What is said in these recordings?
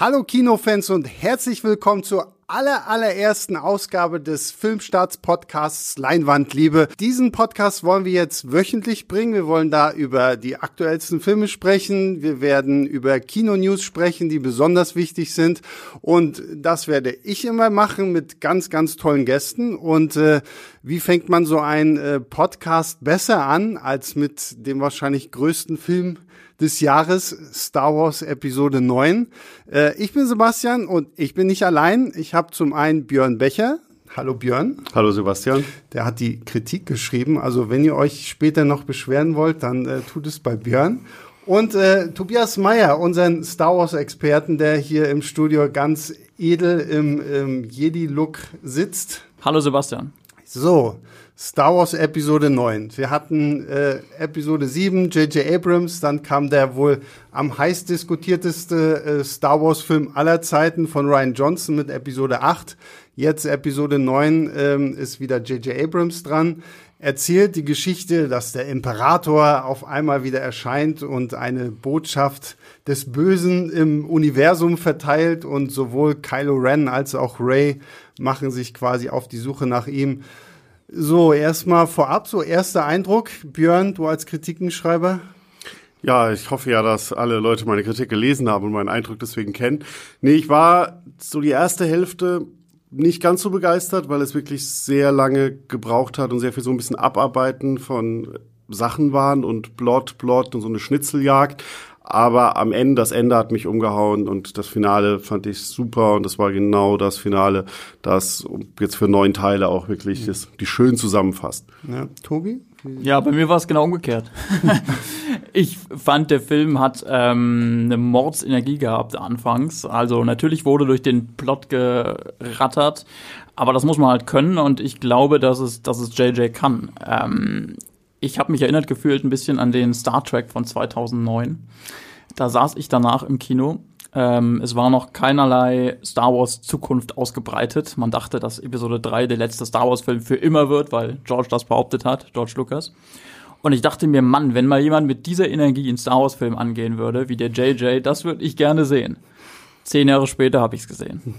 Hallo Kinofans und herzlich willkommen zur aller, allerersten Ausgabe des Filmstarts-Podcasts Leinwandliebe. Diesen Podcast wollen wir jetzt wöchentlich bringen. Wir wollen da über die aktuellsten Filme sprechen. Wir werden über Kinonews sprechen, die besonders wichtig sind. Und das werde ich immer machen mit ganz, ganz tollen Gästen. Und äh, wie fängt man so einen äh, Podcast besser an als mit dem wahrscheinlich größten Film des Jahres, Star Wars Episode 9. Äh, ich bin Sebastian und ich bin nicht allein. Ich habe zum einen Björn Becher. Hallo Björn. Hallo Sebastian. Der hat die Kritik geschrieben. Also wenn ihr euch später noch beschweren wollt, dann äh, tut es bei Björn. Und äh, Tobias Meyer, unseren Star Wars-Experten, der hier im Studio ganz edel im, im Jedi-Look sitzt. Hallo Sebastian. So, Star Wars Episode 9. Wir hatten äh, Episode 7, J.J. Abrams, dann kam der wohl am heiß diskutierteste äh, Star Wars Film aller Zeiten von Ryan Johnson mit Episode 8. Jetzt Episode 9 ähm, ist wieder J.J. Abrams dran. Erzählt die Geschichte, dass der Imperator auf einmal wieder erscheint und eine Botschaft des Bösen im Universum verteilt und sowohl Kylo Ren als auch Rey machen sich quasi auf die Suche nach ihm. So, erstmal vorab, so erster Eindruck. Björn, du als Kritikenschreiber. Ja, ich hoffe ja, dass alle Leute meine Kritik gelesen haben und meinen Eindruck deswegen kennen. Nee, ich war so die erste Hälfte nicht ganz so begeistert, weil es wirklich sehr lange gebraucht hat und sehr viel so ein bisschen Abarbeiten von Sachen waren und Blot, Blot und so eine Schnitzeljagd. Aber am Ende, das Ende hat mich umgehauen und das Finale fand ich super und das war genau das Finale, das jetzt für neun Teile auch wirklich das, die schön zusammenfasst. Ja, Tobi? Ja, bei mir war es genau umgekehrt. ich fand, der Film hat ähm, eine Mordsenergie gehabt anfangs. Also natürlich wurde durch den Plot gerattert, aber das muss man halt können und ich glaube, dass es, dass es JJ kann. Ähm, ich habe mich erinnert gefühlt ein bisschen an den Star Trek von 2009. Da saß ich danach im Kino. Ähm, es war noch keinerlei Star Wars Zukunft ausgebreitet. Man dachte, dass Episode 3 der letzte Star Wars Film für immer wird, weil George das behauptet hat, George Lucas. Und ich dachte mir, Mann, wenn mal jemand mit dieser Energie in Star Wars Film angehen würde, wie der JJ, das würde ich gerne sehen. Zehn Jahre später habe ich es gesehen.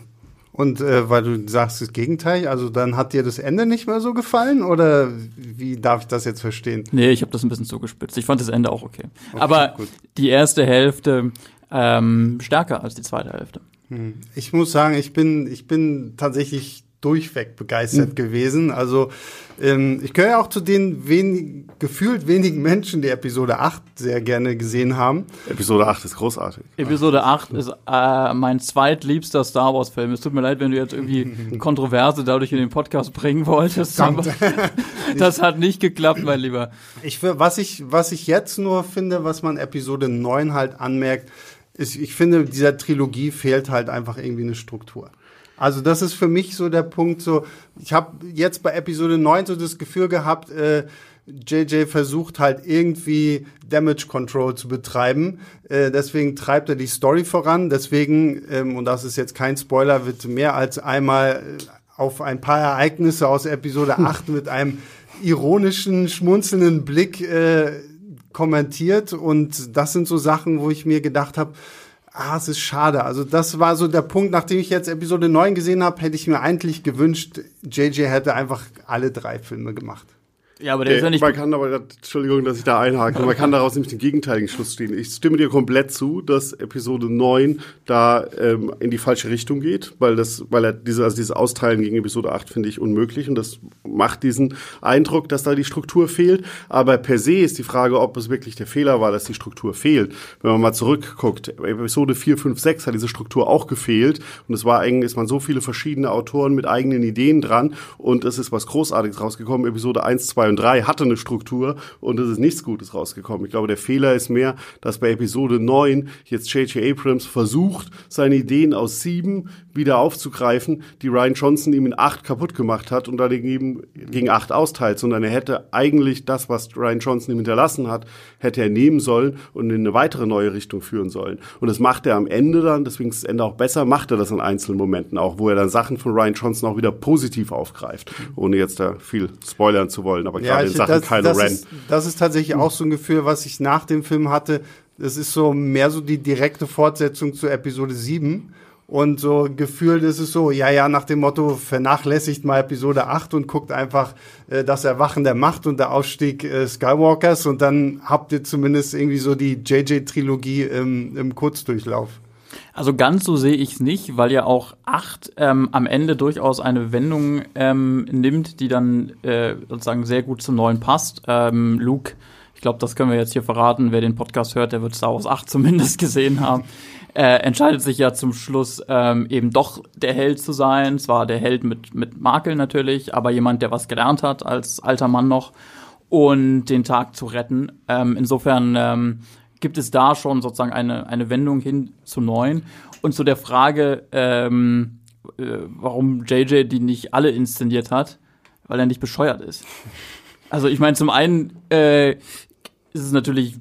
Und äh, weil du sagst das Gegenteil, also dann hat dir das Ende nicht mehr so gefallen oder wie darf ich das jetzt verstehen? Nee, ich habe das ein bisschen zugespitzt. Ich fand das Ende auch okay. okay Aber gut. die erste Hälfte ähm, stärker als die zweite Hälfte. Hm. Ich muss sagen, ich bin, ich bin tatsächlich durchweg begeistert mhm. gewesen. Also ähm, ich gehöre auch zu den wenig, gefühlt wenigen Menschen, die Episode 8 sehr gerne gesehen haben. Episode 8 ist großartig. Episode 8 ist äh, mein zweitliebster Star Wars Film. Es tut mir leid, wenn du jetzt irgendwie Kontroverse dadurch in den Podcast bringen wolltest. das hat nicht geklappt, mein Lieber. Ich, was, ich, was ich jetzt nur finde, was man Episode 9 halt anmerkt, ist, ich finde, dieser Trilogie fehlt halt einfach irgendwie eine Struktur. Also das ist für mich so der Punkt, so ich habe jetzt bei Episode 9 so das Gefühl gehabt, äh, JJ versucht halt irgendwie Damage Control zu betreiben. Äh, deswegen treibt er die Story voran. Deswegen, ähm, und das ist jetzt kein Spoiler, wird mehr als einmal äh, auf ein paar Ereignisse aus Episode 8 mit einem ironischen, schmunzelnden Blick äh, kommentiert. Und das sind so Sachen, wo ich mir gedacht habe, ah, es ist schade. Also das war so der Punkt, nachdem ich jetzt Episode 9 gesehen habe, hätte ich mir eigentlich gewünscht, JJ hätte einfach alle drei Filme gemacht. Ja, aber der, der ist ja nicht. Man kann aber, Entschuldigung, dass ich da einhake, man kann daraus nämlich den gegenteiligen Schluss ziehen. Ich stimme dir komplett zu, dass Episode 9 da ähm, in die falsche Richtung geht, weil das, weil er diese, also dieses Austeilen gegen Episode 8 finde ich unmöglich und das macht diesen Eindruck, dass da die Struktur fehlt. Aber per se ist die Frage, ob es wirklich der Fehler war, dass die Struktur fehlt. Wenn man mal zurückguckt, Episode 4, 5, 6 hat diese Struktur auch gefehlt und es war eigentlich, ist man so viele verschiedene Autoren mit eigenen Ideen dran und es ist was Großartiges rausgekommen. Episode 1, 2 und 3 hatte eine Struktur und es ist nichts Gutes rausgekommen. Ich glaube, der Fehler ist mehr, dass bei Episode 9 jetzt J.J. Abrams versucht, seine Ideen aus 7 wieder aufzugreifen, die Ryan Johnson ihm in 8 kaputt gemacht hat und dann eben gegen 8 austeilt, sondern er hätte eigentlich das, was Ryan Johnson ihm hinterlassen hat, hätte er nehmen sollen und in eine weitere neue Richtung führen sollen. Und das macht er am Ende dann, deswegen ist das Ende auch besser, macht er das in einzelnen Momenten auch, wo er dann Sachen von Ryan Johnson auch wieder positiv aufgreift, ohne jetzt da viel spoilern zu wollen. Aber gerade ja, in Sachen das, Kylo das Ren. Ist, das ist tatsächlich auch so ein Gefühl, was ich nach dem Film hatte. Das ist so mehr so die direkte Fortsetzung zu Episode 7. Und so gefühlt ist es so, ja, ja, nach dem Motto, vernachlässigt mal Episode 8 und guckt einfach äh, das Erwachen der Macht und der Ausstieg äh, Skywalkers und dann habt ihr zumindest irgendwie so die JJ-Trilogie im, im Kurzdurchlauf. Also ganz so sehe ich es nicht, weil ja auch 8 ähm, am Ende durchaus eine Wendung ähm, nimmt, die dann äh, sozusagen sehr gut zum Neuen passt. Ähm, Luke, ich glaube, das können wir jetzt hier verraten, wer den Podcast hört, der wird Star Wars 8 zumindest gesehen haben äh, entscheidet sich ja zum Schluss ähm, eben doch der Held zu sein. Zwar der Held mit, mit Makel natürlich, aber jemand, der was gelernt hat als alter Mann noch und den Tag zu retten. Ähm, insofern ähm, gibt es da schon sozusagen eine, eine Wendung hin zu neun. Und zu der Frage, ähm, äh, warum JJ die nicht alle inszeniert hat, weil er nicht bescheuert ist. Also ich meine, zum einen äh, ist es natürlich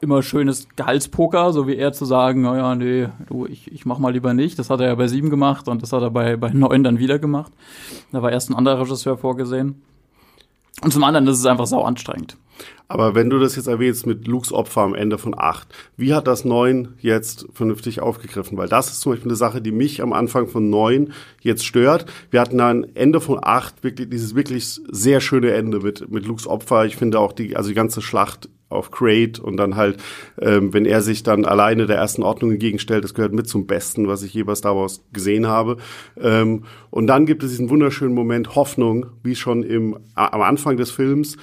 immer schönes Gehaltspoker, so wie er zu sagen, naja, nee, du, ich, ich mach mal lieber nicht. Das hat er ja bei sieben gemacht und das hat er bei, bei neun dann wieder gemacht. Da war erst ein anderer Regisseur vorgesehen. Und zum anderen ist es einfach sau anstrengend. Aber wenn du das jetzt erwähnst mit Lukes Opfer am Ende von acht, wie hat das neun jetzt vernünftig aufgegriffen? Weil das ist zum Beispiel eine Sache, die mich am Anfang von neun jetzt stört. Wir hatten dann Ende von acht wirklich dieses wirklich sehr schöne Ende mit, mit Lukes Opfer. Ich finde auch die, also die ganze Schlacht auf Crate und dann halt, ähm, wenn er sich dann alleine der ersten Ordnung entgegenstellt, das gehört mit zum Besten, was ich je bei Star Wars gesehen habe. Ähm, und dann gibt es diesen wunderschönen Moment Hoffnung, wie schon im, am Anfang des Films,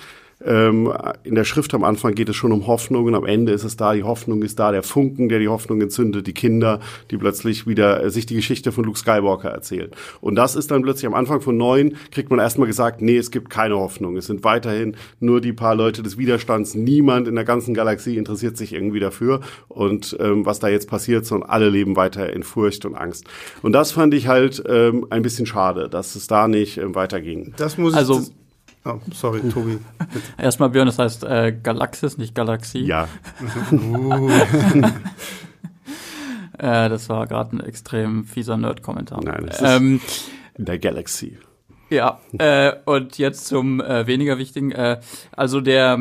ähm, in der Schrift am Anfang geht es schon um Hoffnung und am Ende ist es da, die Hoffnung ist da, der Funken, der die Hoffnung entzündet, die Kinder, die plötzlich wieder äh, sich die Geschichte von Luke Skywalker erzählen. Und das ist dann plötzlich am Anfang von neun, kriegt man erstmal gesagt, nee, es gibt keine Hoffnung. Es sind weiterhin nur die paar Leute des Widerstands. Niemand in der ganzen Galaxie interessiert sich irgendwie dafür. Und ähm, was da jetzt passiert, sondern alle leben weiter in Furcht und Angst. Und das fand ich halt ähm, ein bisschen schade, dass es da nicht ähm, weiterging. Das muss also, Oh, sorry, Tobi. Erstmal Björn, das heißt äh, Galaxis, nicht Galaxie. Ja. äh, das war gerade ein extrem fieser Nerd-Kommentar. Nein, das ähm, ist in der Galaxy. Ja, äh, und jetzt zum äh, weniger wichtigen. Äh, also der,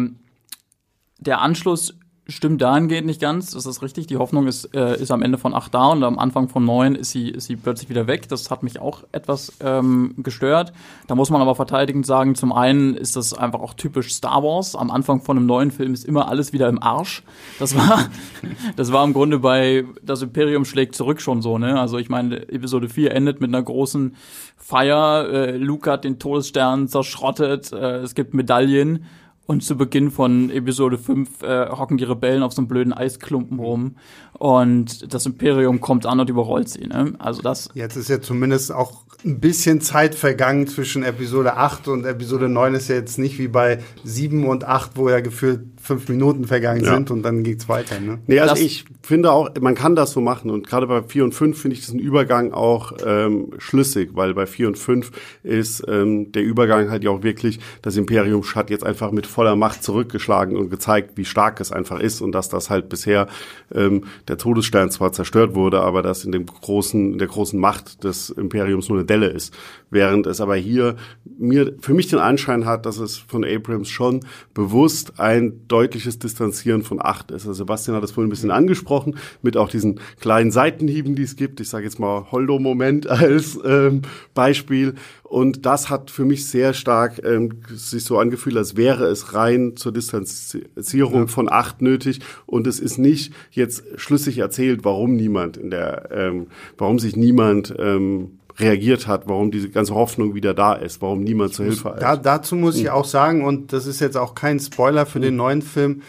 der Anschluss stimmt dahingehend nicht ganz. Das ist richtig. Die Hoffnung ist, äh, ist am Ende von acht da und am Anfang von neun ist sie, ist sie plötzlich wieder weg. Das hat mich auch etwas ähm, gestört. Da muss man aber verteidigend sagen, zum einen ist das einfach auch typisch Star Wars. Am Anfang von einem neuen Film ist immer alles wieder im Arsch. Das war, das war im Grunde bei Das Imperium schlägt zurück schon so, ne? Also ich meine, Episode 4 endet mit einer großen Feier. Äh, Luke hat den Todesstern zerschrottet. Äh, es gibt Medaillen. Und zu Beginn von Episode 5 äh, hocken die Rebellen auf so einem blöden Eisklumpen rum und das Imperium kommt an und überrollt sie. Ne? Also das. Jetzt ist ja zumindest auch ein bisschen Zeit vergangen zwischen Episode 8 und Episode 9 ist ja jetzt nicht wie bei 7 und 8, wo ja gefühlt fünf Minuten vergangen ja. sind und dann geht's weiter. Ne? Nee, also das ich finde auch, man kann das so machen und gerade bei 4 und 5 finde ich diesen Übergang auch ähm, schlüssig, weil bei 4 und 5 ist ähm, der Übergang halt ja auch wirklich, das Imperium hat jetzt einfach mit voller Macht zurückgeschlagen und gezeigt, wie stark es einfach ist und dass das halt bisher ähm, der Todesstern zwar zerstört wurde, aber dass in dem großen, in der großen Macht des Imperiums nur eine Delle ist. Während es aber hier mir für mich den Anschein hat, dass es von Abrams schon bewusst ein deutliches Distanzieren von acht ist. Also Sebastian hat das vorhin ein bisschen angesprochen, mit auch diesen kleinen Seitenhieben, die es gibt. Ich sage jetzt mal Holdo-Moment als ähm, Beispiel. Und das hat für mich sehr stark ähm, sich so angefühlt, als wäre es rein zur Distanzierung ja. von acht nötig. Und es ist nicht jetzt schlüssig erzählt, warum niemand in der, ähm, warum sich niemand ähm, reagiert hat, warum diese ganze Hoffnung wieder da ist, warum niemand zur Hilfe da, ist. Dazu muss ich auch sagen, und das ist jetzt auch kein Spoiler für den neuen Film,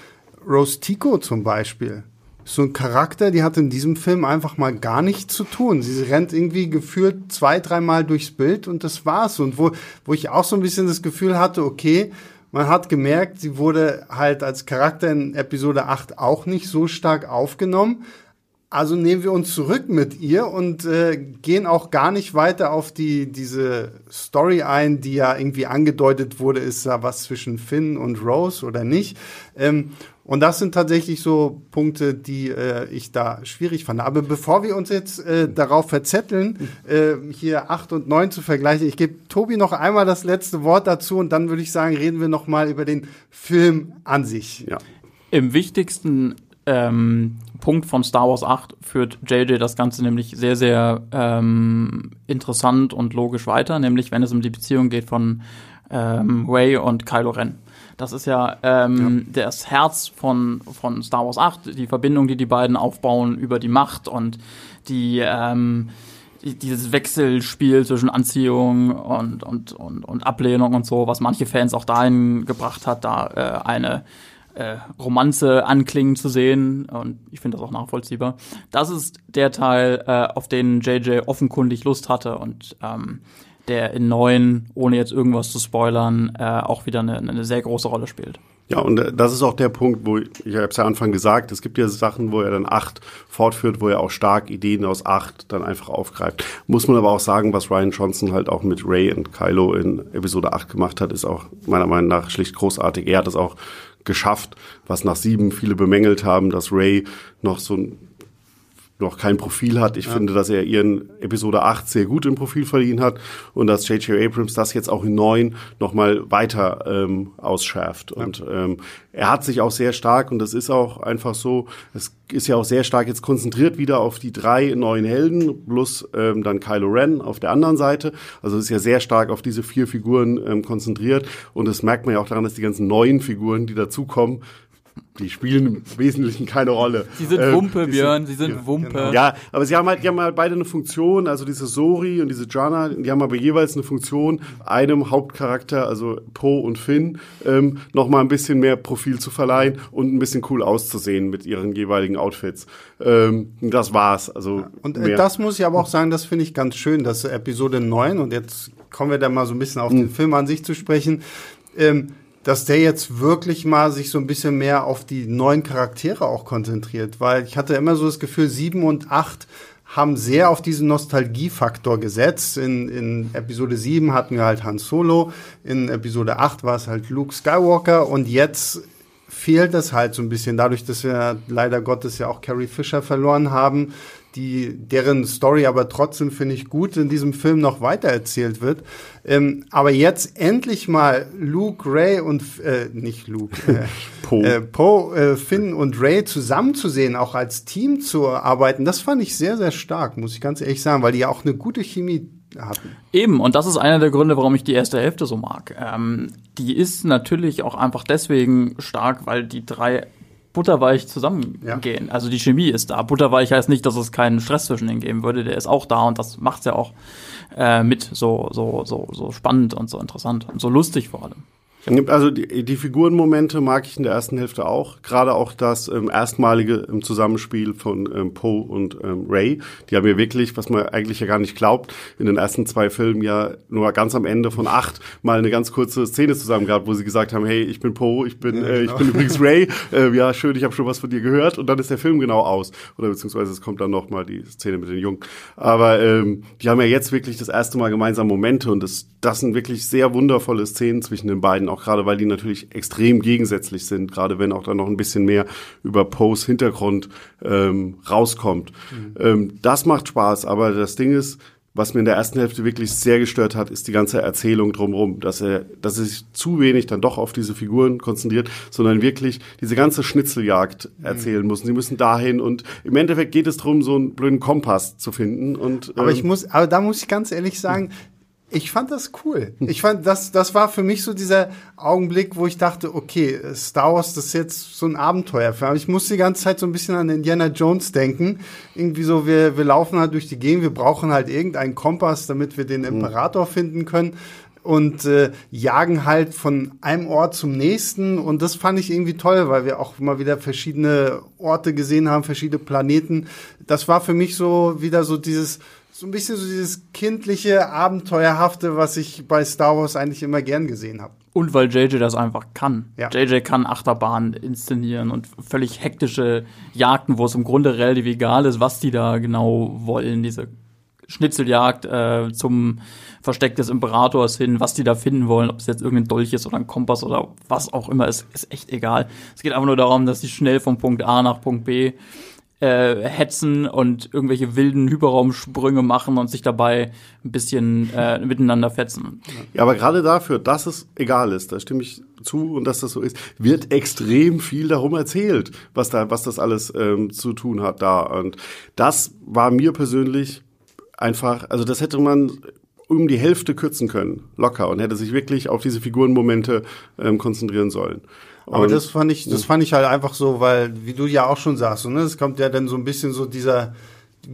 Rose Tico zum Beispiel. So ein Charakter, die hat in diesem Film einfach mal gar nichts zu tun. Sie rennt irgendwie gefühlt zwei, dreimal durchs Bild und das war's. Und wo, wo ich auch so ein bisschen das Gefühl hatte, okay, man hat gemerkt, sie wurde halt als Charakter in Episode 8 auch nicht so stark aufgenommen. Also nehmen wir uns zurück mit ihr und äh, gehen auch gar nicht weiter auf die diese Story ein, die ja irgendwie angedeutet wurde, ist da was zwischen Finn und Rose oder nicht. Ähm, und das sind tatsächlich so Punkte, die äh, ich da schwierig fand. Aber bevor wir uns jetzt äh, darauf verzetteln, äh, hier acht und neun zu vergleichen, ich gebe Tobi noch einmal das letzte Wort dazu und dann würde ich sagen, reden wir noch mal über den Film an sich. Ja. Im wichtigsten ähm, Punkt von Star Wars 8 führt JJ das Ganze nämlich sehr, sehr ähm, interessant und logisch weiter, nämlich wenn es um die Beziehung geht von ähm, Ray und Kylo Ren. Das ist ja, ähm, ja, das Herz von, von Star Wars 8, die Verbindung, die die beiden aufbauen über die Macht und die, ähm, die dieses Wechselspiel zwischen Anziehung und, und, und, und Ablehnung und so, was manche Fans auch dahin gebracht hat, da äh, eine äh, Romanze anklingen zu sehen. Und ich finde das auch nachvollziehbar. Das ist der Teil, äh, auf den JJ offenkundig Lust hatte und ähm, der in neun, ohne jetzt irgendwas zu spoilern, äh, auch wieder eine, eine sehr große Rolle spielt. Ja, und äh, das ist auch der Punkt, wo ich, ich habe es ja Anfang gesagt, es gibt ja Sachen, wo er dann acht fortführt, wo er auch stark Ideen aus acht dann einfach aufgreift. Muss man aber auch sagen, was Ryan Johnson halt auch mit Ray und Kylo in Episode 8 gemacht hat, ist auch meiner Meinung nach schlicht großartig. Er hat es auch geschafft, was nach sieben viele bemängelt haben, dass Ray noch so ein noch kein Profil hat. Ich ja. finde, dass er ihren Episode 8 sehr gut im Profil verliehen hat und dass J.J. Abrams das jetzt auch in 9 nochmal weiter ähm, ausschärft. Ja. Und ähm, er hat sich auch sehr stark, und das ist auch einfach so, es ist ja auch sehr stark jetzt konzentriert wieder auf die drei neuen Helden, plus ähm, dann Kylo Ren auf der anderen Seite. Also es ist ja sehr stark auf diese vier Figuren ähm, konzentriert. Und das merkt man ja auch daran, dass die ganzen neuen Figuren, die dazukommen, die spielen im Wesentlichen keine Rolle. Sie sind ähm, Wumpe, Björn, sie sind ja, Wumpe. Genau. Ja, aber sie haben halt, die haben halt beide eine Funktion, also diese Sori und diese Jana, die haben aber jeweils eine Funktion, einem Hauptcharakter, also Poe und Finn, ähm, nochmal ein bisschen mehr Profil zu verleihen und ein bisschen cool auszusehen mit ihren jeweiligen Outfits. Ähm, das war's. Also ja, und äh, das muss ich aber auch sagen, das finde ich ganz schön, dass Episode 9, und jetzt kommen wir da mal so ein bisschen auf mhm. den Film an sich zu sprechen, ähm, dass der jetzt wirklich mal sich so ein bisschen mehr auf die neuen Charaktere auch konzentriert, weil ich hatte immer so das Gefühl, sieben und acht haben sehr auf diesen Nostalgiefaktor gesetzt. In, in Episode 7 hatten wir halt Han Solo, in Episode 8 war es halt Luke Skywalker und jetzt fehlt es halt so ein bisschen, dadurch, dass wir leider Gottes ja auch Carrie Fisher verloren haben, die, deren Story aber trotzdem, finde ich, gut in diesem Film noch weitererzählt wird. Ähm, aber jetzt endlich mal Luke, Ray und, äh, nicht Luke, äh, Poe, äh, Poe äh, Finn und Ray zusammenzusehen, auch als Team zu arbeiten, das fand ich sehr, sehr stark, muss ich ganz ehrlich sagen, weil die ja auch eine gute Chemie hatten. Eben, und das ist einer der Gründe, warum ich die erste Hälfte so mag. Ähm, die ist natürlich auch einfach deswegen stark, weil die drei butterweich zusammengehen. Ja. Also die Chemie ist da. Butterweich heißt nicht, dass es keinen Stress zwischen ihnen geben würde. Der ist auch da und das macht's ja auch äh, mit so so so so spannend und so interessant und so lustig vor allem. Also die, die Figurenmomente mag ich in der ersten Hälfte auch. Gerade auch das ähm, erstmalige im Zusammenspiel von ähm, Poe und ähm, Ray. Die haben ja wirklich, was man eigentlich ja gar nicht glaubt, in den ersten zwei Filmen ja nur ganz am Ende von acht mal eine ganz kurze Szene zusammen gehabt, wo sie gesagt haben, hey, ich bin Poe, ich bin, ja, genau. äh, ich bin übrigens Ray. Äh, ja, schön, ich habe schon was von dir gehört. Und dann ist der Film genau aus. Oder beziehungsweise es kommt dann noch mal die Szene mit den Jungen. Aber ähm, die haben ja jetzt wirklich das erste Mal gemeinsam Momente und das, das sind wirklich sehr wundervolle Szenen zwischen den beiden auch gerade weil die natürlich extrem gegensätzlich sind, gerade wenn auch dann noch ein bisschen mehr über Poes Hintergrund ähm, rauskommt. Mhm. Ähm, das macht Spaß, aber das Ding ist, was mir in der ersten Hälfte wirklich sehr gestört hat, ist die ganze Erzählung drumherum, dass er, dass er sich zu wenig dann doch auf diese Figuren konzentriert, sondern wirklich diese ganze Schnitzeljagd mhm. erzählen muss. Sie müssen dahin und im Endeffekt geht es darum, so einen blöden Kompass zu finden. Und, aber ähm, ich muss, aber da muss ich ganz ehrlich sagen, ich fand das cool. Ich fand, das, das war für mich so dieser Augenblick, wo ich dachte, okay, Star Wars, das ist jetzt so ein Abenteuer. Ich musste die ganze Zeit so ein bisschen an Indiana Jones denken. Irgendwie so, wir, wir laufen halt durch die Gegend, wir brauchen halt irgendeinen Kompass, damit wir den Imperator finden können und äh, jagen halt von einem Ort zum nächsten. Und das fand ich irgendwie toll, weil wir auch mal wieder verschiedene Orte gesehen haben, verschiedene Planeten. Das war für mich so wieder so dieses so ein bisschen so dieses kindliche, abenteuerhafte, was ich bei Star Wars eigentlich immer gern gesehen habe. Und weil JJ das einfach kann. Ja. JJ kann Achterbahnen inszenieren und völlig hektische Jagden, wo es im Grunde relativ egal ist, was die da genau wollen. Diese Schnitzeljagd äh, zum Versteck des Imperators hin, was die da finden wollen, ob es jetzt irgendein Dolch ist oder ein Kompass oder was auch immer, ist, ist echt egal. Es geht einfach nur darum, dass sie schnell vom Punkt A nach Punkt B äh, hetzen und irgendwelche wilden Hyperraumsprünge machen und sich dabei ein bisschen äh, miteinander fetzen. Ja, aber gerade dafür, dass es egal ist, da stimme ich zu und dass das so ist, wird extrem viel darum erzählt, was da, was das alles ähm, zu tun hat da. Und das war mir persönlich einfach, also das hätte man um die Hälfte kürzen können, locker, und hätte sich wirklich auf diese Figurenmomente ähm, konzentrieren sollen. Aber das fand ich, das fand ich halt einfach so, weil, wie du ja auch schon sagst, ne, es kommt ja dann so ein bisschen so dieser,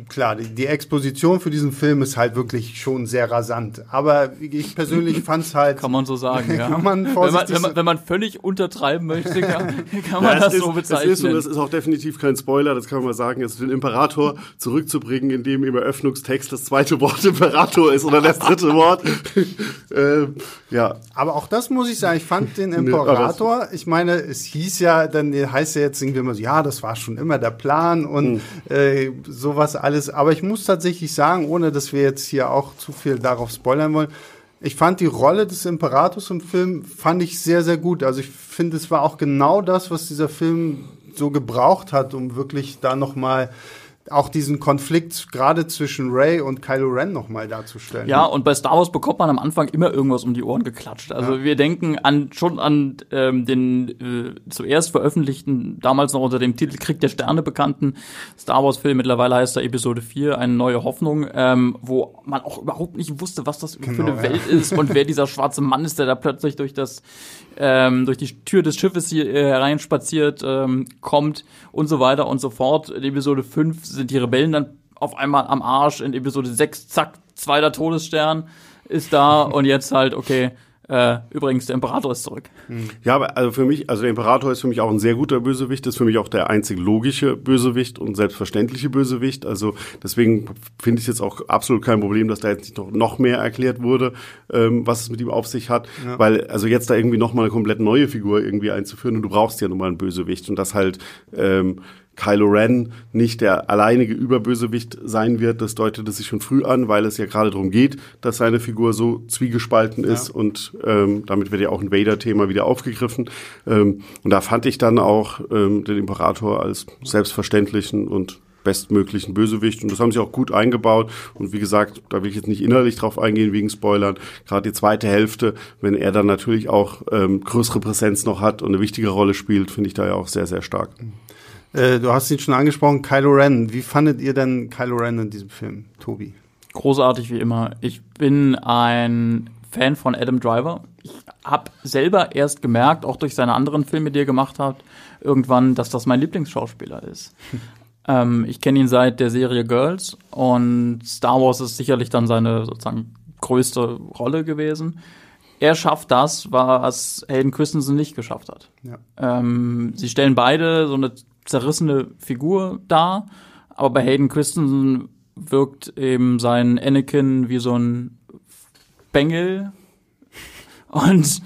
klar, die, die, Exposition für diesen Film ist halt wirklich schon sehr rasant. Aber ich persönlich fand es halt. Kann man so sagen, ja. Kann man wenn, man, wenn, man, wenn man völlig untertreiben möchte, kann, kann man ja, das ist, so bezeichnen. Das ist, das ist auch definitiv kein Spoiler, das kann man mal sagen, jetzt den Imperator zurückzubringen, indem im Eröffnungstext das zweite Wort Imperator ist oder das dritte Wort. ähm, ja. Aber auch das muss ich sagen, ich fand den Imperator, ich meine, es hieß ja, dann heißt ja jetzt irgendwie immer so, ja, das war schon immer der Plan und mhm. äh, sowas alles. Aber ich muss tatsächlich sagen, ohne dass wir jetzt hier auch zu viel darauf spoilern wollen, ich fand die Rolle des Imperators im Film fand ich sehr, sehr gut. Also ich finde, es war auch genau das, was dieser Film so gebraucht hat, um wirklich da noch mal auch diesen Konflikt gerade zwischen Ray und Kylo Ren nochmal darzustellen. Ja, und bei Star Wars bekommt man am Anfang immer irgendwas um die Ohren geklatscht. Also ja. wir denken an schon an ähm, den äh, zuerst veröffentlichten, damals noch unter dem Titel Krieg der Sterne bekannten Star Wars-Film, mittlerweile heißt er Episode 4, eine neue Hoffnung, ähm, wo man auch überhaupt nicht wusste, was das genau, für eine ja. Welt ist und wer dieser schwarze Mann ist, der da plötzlich durch das ähm, durch die Tür des Schiffes hier äh, hereinspaziert ähm, kommt und so weiter und so fort. Episode 5 sind die Rebellen dann auf einmal am Arsch. In Episode 6, zack, zweiter Todesstern ist da und jetzt halt, okay, äh, übrigens, der Imperator ist zurück. Hm. Ja, aber also für mich, also der Imperator ist für mich auch ein sehr guter Bösewicht, ist für mich auch der einzig logische Bösewicht und selbstverständliche Bösewicht. Also deswegen finde ich jetzt auch absolut kein Problem, dass da jetzt nicht noch, noch mehr erklärt wurde, ähm, was es mit ihm auf sich hat. Ja. Weil, also jetzt da irgendwie noch mal eine komplett neue Figur irgendwie einzuführen und du brauchst ja nun mal einen Bösewicht und das halt ähm, Kylo Ren nicht der alleinige Überbösewicht sein wird. Das deutete sich schon früh an, weil es ja gerade darum geht, dass seine Figur so zwiegespalten ist ja. und ähm, damit wird ja auch ein Vader-Thema wieder aufgegriffen. Ähm, und da fand ich dann auch ähm, den Imperator als selbstverständlichen und bestmöglichen Bösewicht und das haben sie auch gut eingebaut und wie gesagt, da will ich jetzt nicht innerlich drauf eingehen wegen Spoilern, gerade die zweite Hälfte, wenn er dann natürlich auch ähm, größere Präsenz noch hat und eine wichtige Rolle spielt, finde ich da ja auch sehr, sehr stark. Äh, du hast ihn schon angesprochen, Kylo Ren. Wie fandet ihr denn Kylo Ren in diesem Film, Tobi? Großartig wie immer. Ich bin ein Fan von Adam Driver. Ich habe selber erst gemerkt, auch durch seine anderen Filme, die er gemacht hat, irgendwann, dass das mein Lieblingsschauspieler ist. ähm, ich kenne ihn seit der Serie Girls und Star Wars ist sicherlich dann seine sozusagen größte Rolle gewesen. Er schafft das, was Hayden Christensen nicht geschafft hat. Ja. Ähm, sie stellen beide so eine zerrissene Figur da, aber bei Hayden Christensen wirkt eben sein Anakin wie so ein Bengel und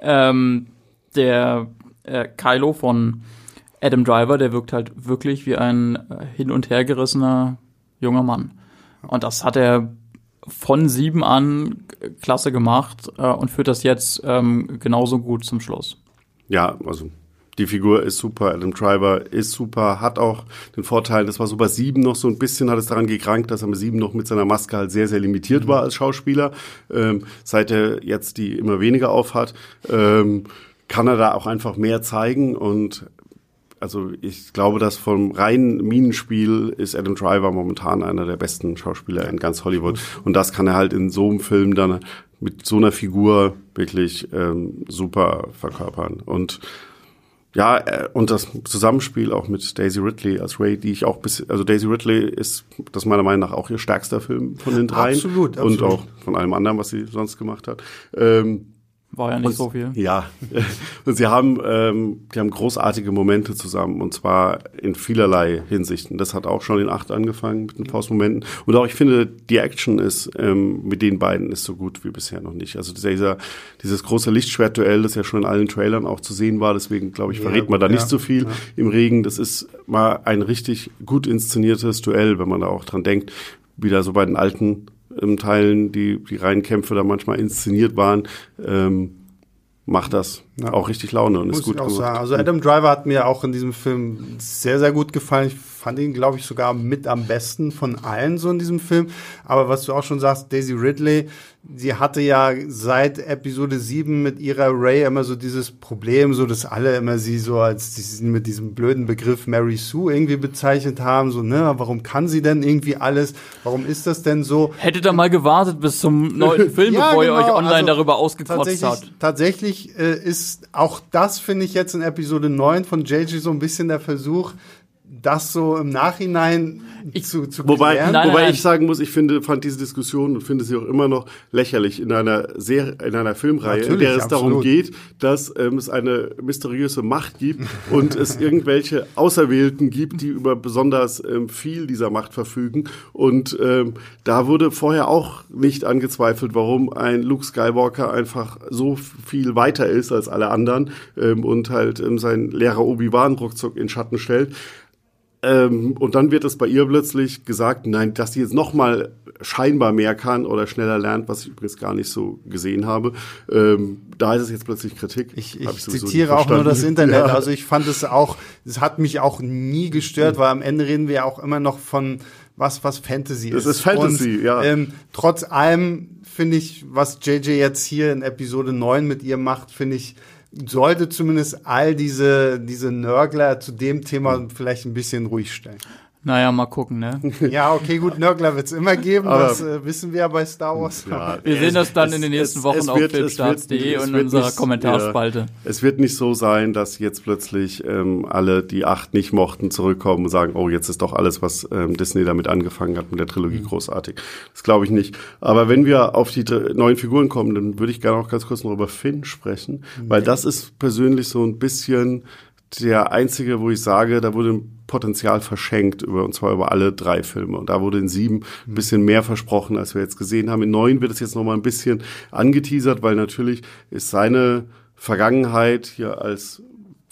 ähm, der äh, Kylo von Adam Driver, der wirkt halt wirklich wie ein äh, hin und her gerissener junger Mann. Und das hat er von sieben an klasse gemacht äh, und führt das jetzt ähm, genauso gut zum Schluss. Ja, also die Figur ist super, Adam Driver ist super, hat auch den Vorteil, das war so bei Sieben noch so ein bisschen, hat es daran gekrankt, dass er mit Sieben noch mit seiner Maske halt sehr, sehr limitiert mhm. war als Schauspieler. Ähm, seit er jetzt die immer weniger aufhat, ähm, kann er da auch einfach mehr zeigen und also ich glaube, dass vom reinen Minenspiel ist Adam Driver momentan einer der besten Schauspieler in ganz Hollywood. Und das kann er halt in so einem Film dann mit so einer Figur wirklich ähm, super verkörpern. Und ja, äh, und das Zusammenspiel auch mit Daisy Ridley als Ray, die ich auch bis, also Daisy Ridley ist, das meiner Meinung nach auch ihr stärkster Film von den dreien. Absolut, absolut. Und auch von allem anderen, was sie sonst gemacht hat. Ähm, war ja nicht und, so viel. Ja. Und sie haben, ähm, die haben großartige Momente zusammen und zwar in vielerlei Hinsichten. Das hat auch schon in acht angefangen mit den Faustmomenten. Und auch ich finde, die Action ist ähm, mit den beiden ist so gut wie bisher noch nicht. Also dieser, dieses große Lichtschwertduell, das ja schon in allen Trailern auch zu sehen war, deswegen glaube ich, verrät ja, man da nicht so viel ja. im Regen. Das ist mal ein richtig gut inszeniertes Duell, wenn man da auch dran denkt, wie da so bei den alten Teilen, die, die Reihenkämpfe da manchmal inszeniert waren, ähm, macht das ja. auch richtig Laune und Muss ist gut ich auch gemacht. sagen. Also Adam Driver hat mir auch in diesem Film sehr, sehr gut gefallen. Ich fand ihn, glaube ich, sogar mit am besten von allen so in diesem Film. Aber was du auch schon sagst, Daisy Ridley, sie hatte ja seit Episode 7 mit ihrer Ray immer so dieses Problem, so dass alle immer sie so als sie mit diesem blöden Begriff Mary Sue irgendwie bezeichnet haben, so, ne, warum kann sie denn irgendwie alles? Warum ist das denn so? Hättet ihr mal gewartet bis zum neuen Film, Ja, bevor ihr genau. euch online Also darüber ausgekotzt habt. tatsächlich äh, ist auch das, finde ich, jetzt in Episode 9 von JJ so ein bisschen der Versuch, das so im Nachhinein Ich- zu, zu Wobei, klären. Nein, wobei nein, ich sagen muss, ich finde, fand diese Diskussion und finde sie auch immer noch lächerlich in einer Serie, in einer Filmreihe, in Natürlich, der es darum absolut. geht, dass ähm, es eine mysteriöse Macht gibt und es irgendwelche Auserwählten gibt, die über besonders ähm, viel dieser Macht verfügen. Und ähm, da wurde vorher auch nicht angezweifelt, warum ein Luke Skywalker einfach so viel weiter ist als alle anderen ähm, und halt ähm, sein Lehrer Obi-Wan ruckzuck in Schatten stellt. Ähm, und dann wird es bei ihr plötzlich gesagt, nein, dass sie jetzt noch mal scheinbar mehr kann oder schneller lernt, was ich übrigens gar nicht so gesehen habe. Ähm, da ist es jetzt plötzlich Kritik. Ich, ich sowieso zitiere auch nur das. Internet. Ja. Also ich fand es auch, es hat mich auch nie gestört, weil am Ende reden wir ja auch immer noch von was, was Fantasy Das ist. ist Fantasy, Und, ja. Ähm, trotz allem finde ich, was JJ jetzt hier in Episode 9 mit ihr macht, finde ich, sollte zumindest all diese, diese Nörgler zu dem Thema vielleicht ein bisschen ruhig stellen. Naja, mal gucken, ne? Ja, okay, gut, Nörgler wird es immer geben, Aber- das äh, wissen wir ja bei Star Wars. Ja, Wir sehen das dann es- in den nächsten es- Wochen es auf filmstarts.de und in unserer nicht- Kommentarspalte. Ja, es wird nicht so sein, dass jetzt plötzlich ähm, alle, die acht nicht mochten, zurückkommen und sagen, oh, jetzt ist doch alles, was ähm, Disney damit angefangen hat mit der Trilogie, Mhm. großartig. Das glaube ich nicht. Aber wenn wir auf die neuen Figuren kommen, dann würde ich gerne auch ganz kurz noch über Finn sprechen, weil das ist persönlich so ein bisschen der einzige, wo ich sage, da wurde Potenzial verschenkt über und zwar über alle drei Filme und da wurde in sieben ein bisschen mehr versprochen, als wir jetzt gesehen haben. In neun wird es jetzt noch mal ein bisschen angeteasert, weil natürlich ist seine Vergangenheit hier als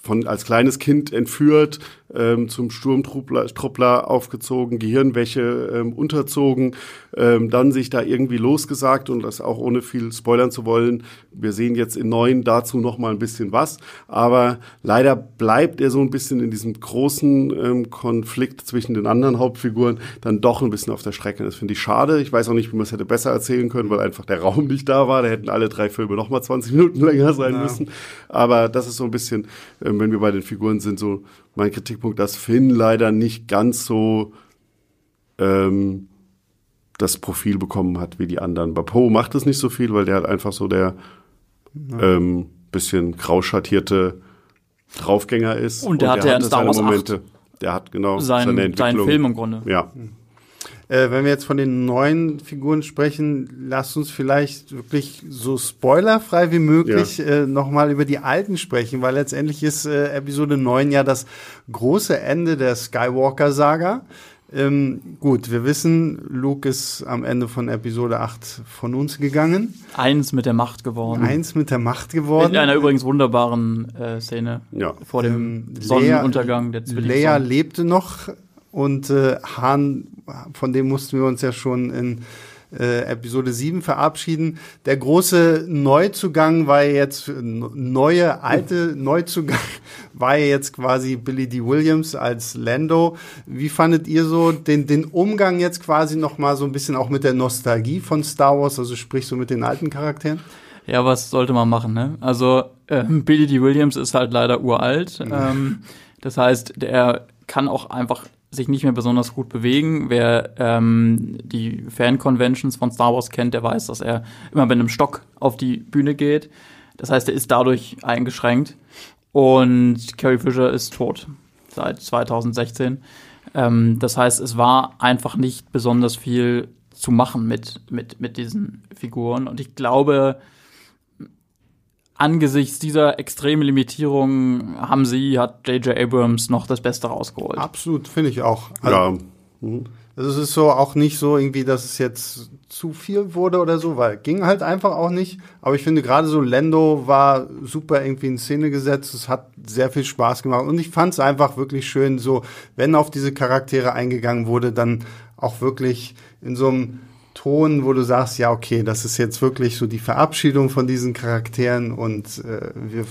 von als kleines Kind entführt, ähm, zum Sturmtruppler Truppler aufgezogen, Gehirnwäsche ähm, unterzogen, ähm, dann sich da irgendwie losgesagt und das auch ohne viel spoilern zu wollen. Wir sehen jetzt in neun dazu noch mal ein bisschen was, aber leider bleibt er so ein bisschen in diesem großen ähm, Konflikt zwischen den anderen Hauptfiguren dann doch ein bisschen auf der Strecke. Das finde ich schade. Ich weiß auch nicht, wie man es hätte besser erzählen können, weil einfach der Raum nicht da war. Da hätten alle drei Filme noch mal 20 Minuten länger sein müssen. Aber das ist so ein bisschen, ähm, wenn wir bei den Figuren sind, so mein Kritikpunkt, dass Finn leider nicht ganz so ähm, das Profil bekommen hat wie die anderen. Bei Poe macht es nicht so viel, weil der halt einfach so der ähm, bisschen grau schattierte Draufgänger ist. Und der hatte ja in Star seine Wars Momente. Der hat genau Sein, seine sein Entwicklung. Film im Grunde. Ja. Äh, wenn wir jetzt von den neuen Figuren sprechen, lasst uns vielleicht wirklich so spoilerfrei wie möglich äh, nochmal über die alten sprechen, weil letztendlich ist äh, Episode 9 ja das große Ende der Skywalker-Saga. Ähm, gut, wir wissen, Luke ist am Ende von Episode 8 von uns gegangen. Eins mit der Macht geworden. Eins mit der Macht geworden. In einer übrigens wunderbaren äh, Szene Ja. vor dem Ähm, Sonnenuntergang der Leia Zwillingssonne. lebte noch und äh, Han, von dem mussten wir uns ja schon in äh, Episode 7 verabschieden. Der große Neuzugang war ja jetzt, neue, alte Neuzugang war ja jetzt quasi Billy D. Williams als Lando. Wie fandet ihr so den, den Umgang jetzt quasi noch mal so ein bisschen auch mit der Nostalgie von Star Wars, also sprich so mit den alten Charakteren? Ja, was sollte man machen, ne? Also, ähm, Billy D. Williams ist halt leider uralt. Ähm, das heißt, der kann auch einfach sich nicht mehr besonders gut bewegen. Wer ähm, die Fan-Conventions von Star Wars kennt, der weiß, dass er immer mit einem Stock auf die Bühne geht. Das heißt, er ist dadurch eingeschränkt. Und Carrie Fisher ist tot seit 2016. Ähm, das heißt, es war einfach nicht besonders viel zu machen mit, mit, mit diesen Figuren. Und ich glaube, angesichts dieser extremen Limitierung haben sie, hat J.J. Abrams noch das Beste rausgeholt. Absolut, finde ich auch. Also, ja. Mhm. Also es ist so auch nicht so irgendwie, dass es jetzt zu viel wurde oder so, weil ging halt einfach auch nicht. Aber ich finde gerade so Lando war super irgendwie in Szene gesetzt. Es hat sehr viel Spaß gemacht und ich fand es einfach wirklich schön, so wenn auf diese Charaktere eingegangen wurde, dann auch wirklich in so einem Ton, wo du sagst, ja okay, das ist jetzt wirklich so die Verabschiedung von diesen Charakteren und äh, wir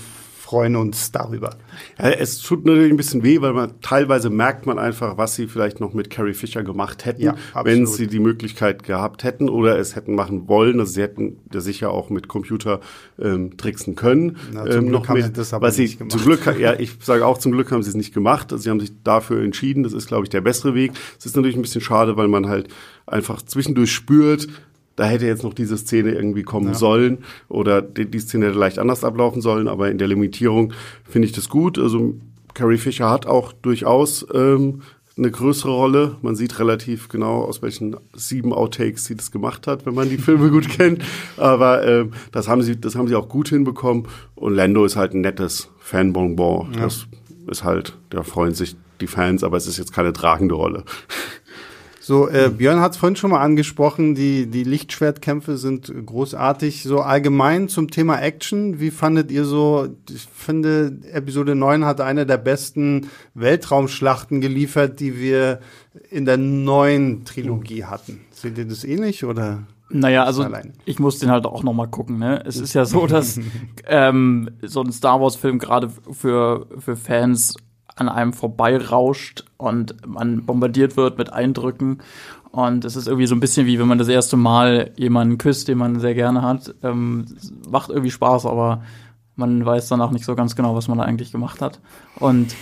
freuen uns darüber. Ja, es tut natürlich ein bisschen weh, weil man teilweise merkt man einfach, was sie vielleicht noch mit Carrie Fisher gemacht hätten, ja, wenn sie die Möglichkeit gehabt hätten oder es hätten machen wollen. Also sie hätten ja sicher auch mit Computer ähm, tricksen können. Na, zum ähm, Glück noch haben mehr, sie das aber was nicht sie, gemacht. Zum Glück, ja, ich sage auch zum Glück haben sie es nicht gemacht. Also sie haben sich dafür entschieden. Das ist, glaube ich, der bessere Weg. Es ist natürlich ein bisschen schade, weil man halt einfach zwischendurch spürt, da hätte jetzt noch diese Szene irgendwie kommen ja. sollen oder die, die, Szene hätte leicht anders ablaufen sollen, aber in der Limitierung finde ich das gut. Also Carrie Fisher hat auch durchaus ähm, eine größere Rolle. Man sieht relativ genau, aus welchen sieben Outtakes sie das gemacht hat, wenn man die Filme gut kennt. Aber ähm, das haben sie, das haben sie auch gut hinbekommen. Und Lando ist halt ein nettes Fanbonbon. Ja. Das ist halt, da freuen sich die Fans, aber es ist jetzt keine tragende Rolle. So, äh, Björn hat es vorhin schon mal angesprochen, die, die Lichtschwertkämpfe sind großartig. So allgemein zum Thema Action, wie fandet ihr so, ich finde, Episode 9 hat eine der besten Weltraumschlachten geliefert, die wir in der neuen Trilogie hatten. Seht ihr das ähnlich oder? Naja, also ich muss den halt auch noch mal gucken. Ne? Es ist ja so, dass ähm, so ein Star Wars-Film gerade für, für Fans an einem vorbeirauscht und man bombardiert wird mit Eindrücken. Und es ist irgendwie so ein bisschen wie wenn man das erste Mal jemanden küsst, den man sehr gerne hat. Ähm, macht irgendwie Spaß, aber man weiß danach nicht so ganz genau, was man da eigentlich gemacht hat. Und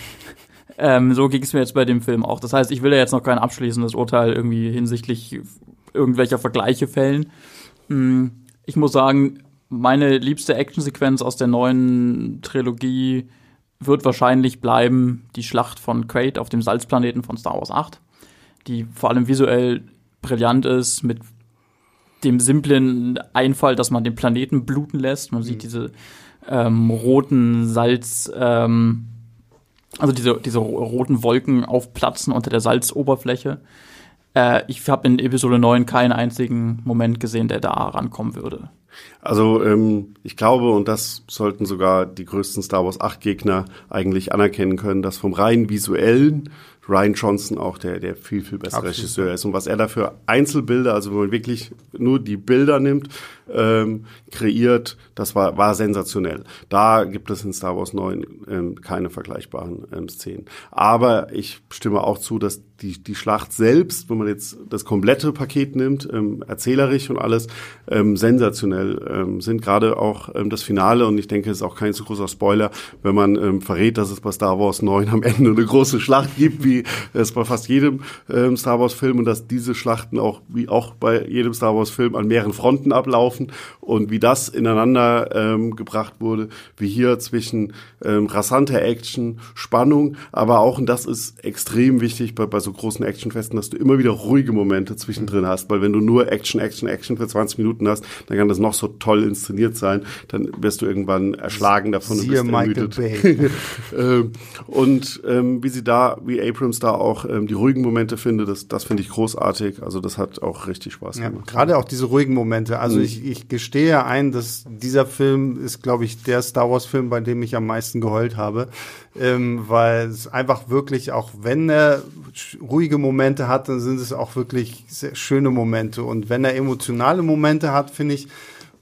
ähm, so ging es mir jetzt bei dem Film auch. Das heißt, ich will ja jetzt noch kein abschließendes Urteil irgendwie hinsichtlich irgendwelcher Vergleiche fällen. Hm, ich muss sagen, meine liebste Actionsequenz aus der neuen Trilogie wird wahrscheinlich bleiben die Schlacht von Quaid auf dem Salzplaneten von Star Wars 8, die vor allem visuell brillant ist, mit dem simplen Einfall, dass man den Planeten bluten lässt. Man mhm. sieht diese ähm, roten Salz, ähm, also diese, diese roten Wolken aufplatzen unter der Salzoberfläche. Äh, ich habe in Episode 9 keinen einzigen Moment gesehen, der da rankommen würde. Also ähm, ich glaube, und das sollten sogar die größten Star Wars 8 Gegner eigentlich anerkennen können, dass vom rein visuellen Ryan Johnson auch der, der viel, viel bessere Absolut. Regisseur ist. Und was er dafür Einzelbilder, also wenn man wirklich nur die Bilder nimmt, ähm, kreiert, das war, war sensationell. Da gibt es in Star Wars 9 ähm, keine vergleichbaren ähm, Szenen. Aber ich stimme auch zu, dass die, die Schlacht selbst, wenn man jetzt das komplette Paket nimmt, ähm, erzählerisch und alles, ähm, sensationell ähm, sind. Gerade auch ähm, das Finale, und ich denke, es ist auch kein zu großer Spoiler, wenn man ähm, verrät, dass es bei Star Wars 9 am Ende eine große Schlacht gibt, wie es bei fast jedem ähm, Star Wars-Film und dass diese Schlachten auch, wie auch bei jedem Star Wars-Film, an mehreren Fronten ablaufen und wie das ineinander ähm, gebracht wurde, wie hier zwischen ähm, rasanter Action, Spannung, aber auch, und das ist extrem wichtig bei, bei so großen Actionfesten, dass du immer wieder ruhige Momente zwischendrin hast, weil wenn du nur Action, Action, Action für 20 Minuten hast, dann kann das noch so toll inszeniert sein, dann wirst du irgendwann erschlagen davon und bist Michael Bay. ähm, und ähm, wie sie da, wie Abrams da auch ähm, die ruhigen Momente findet, das, das finde ich großartig. Also das hat auch richtig Spaß ja, gemacht. Gerade auch diese ruhigen Momente. Also mhm. ich, ich gestehe ein, dass dieser Film ist, glaube ich, der Star Wars-Film, bei dem ich am meisten geheult habe ähm, weil es einfach wirklich, auch wenn er ruhige Momente hat, dann sind es auch wirklich sehr schöne Momente. Und wenn er emotionale Momente hat, finde ich,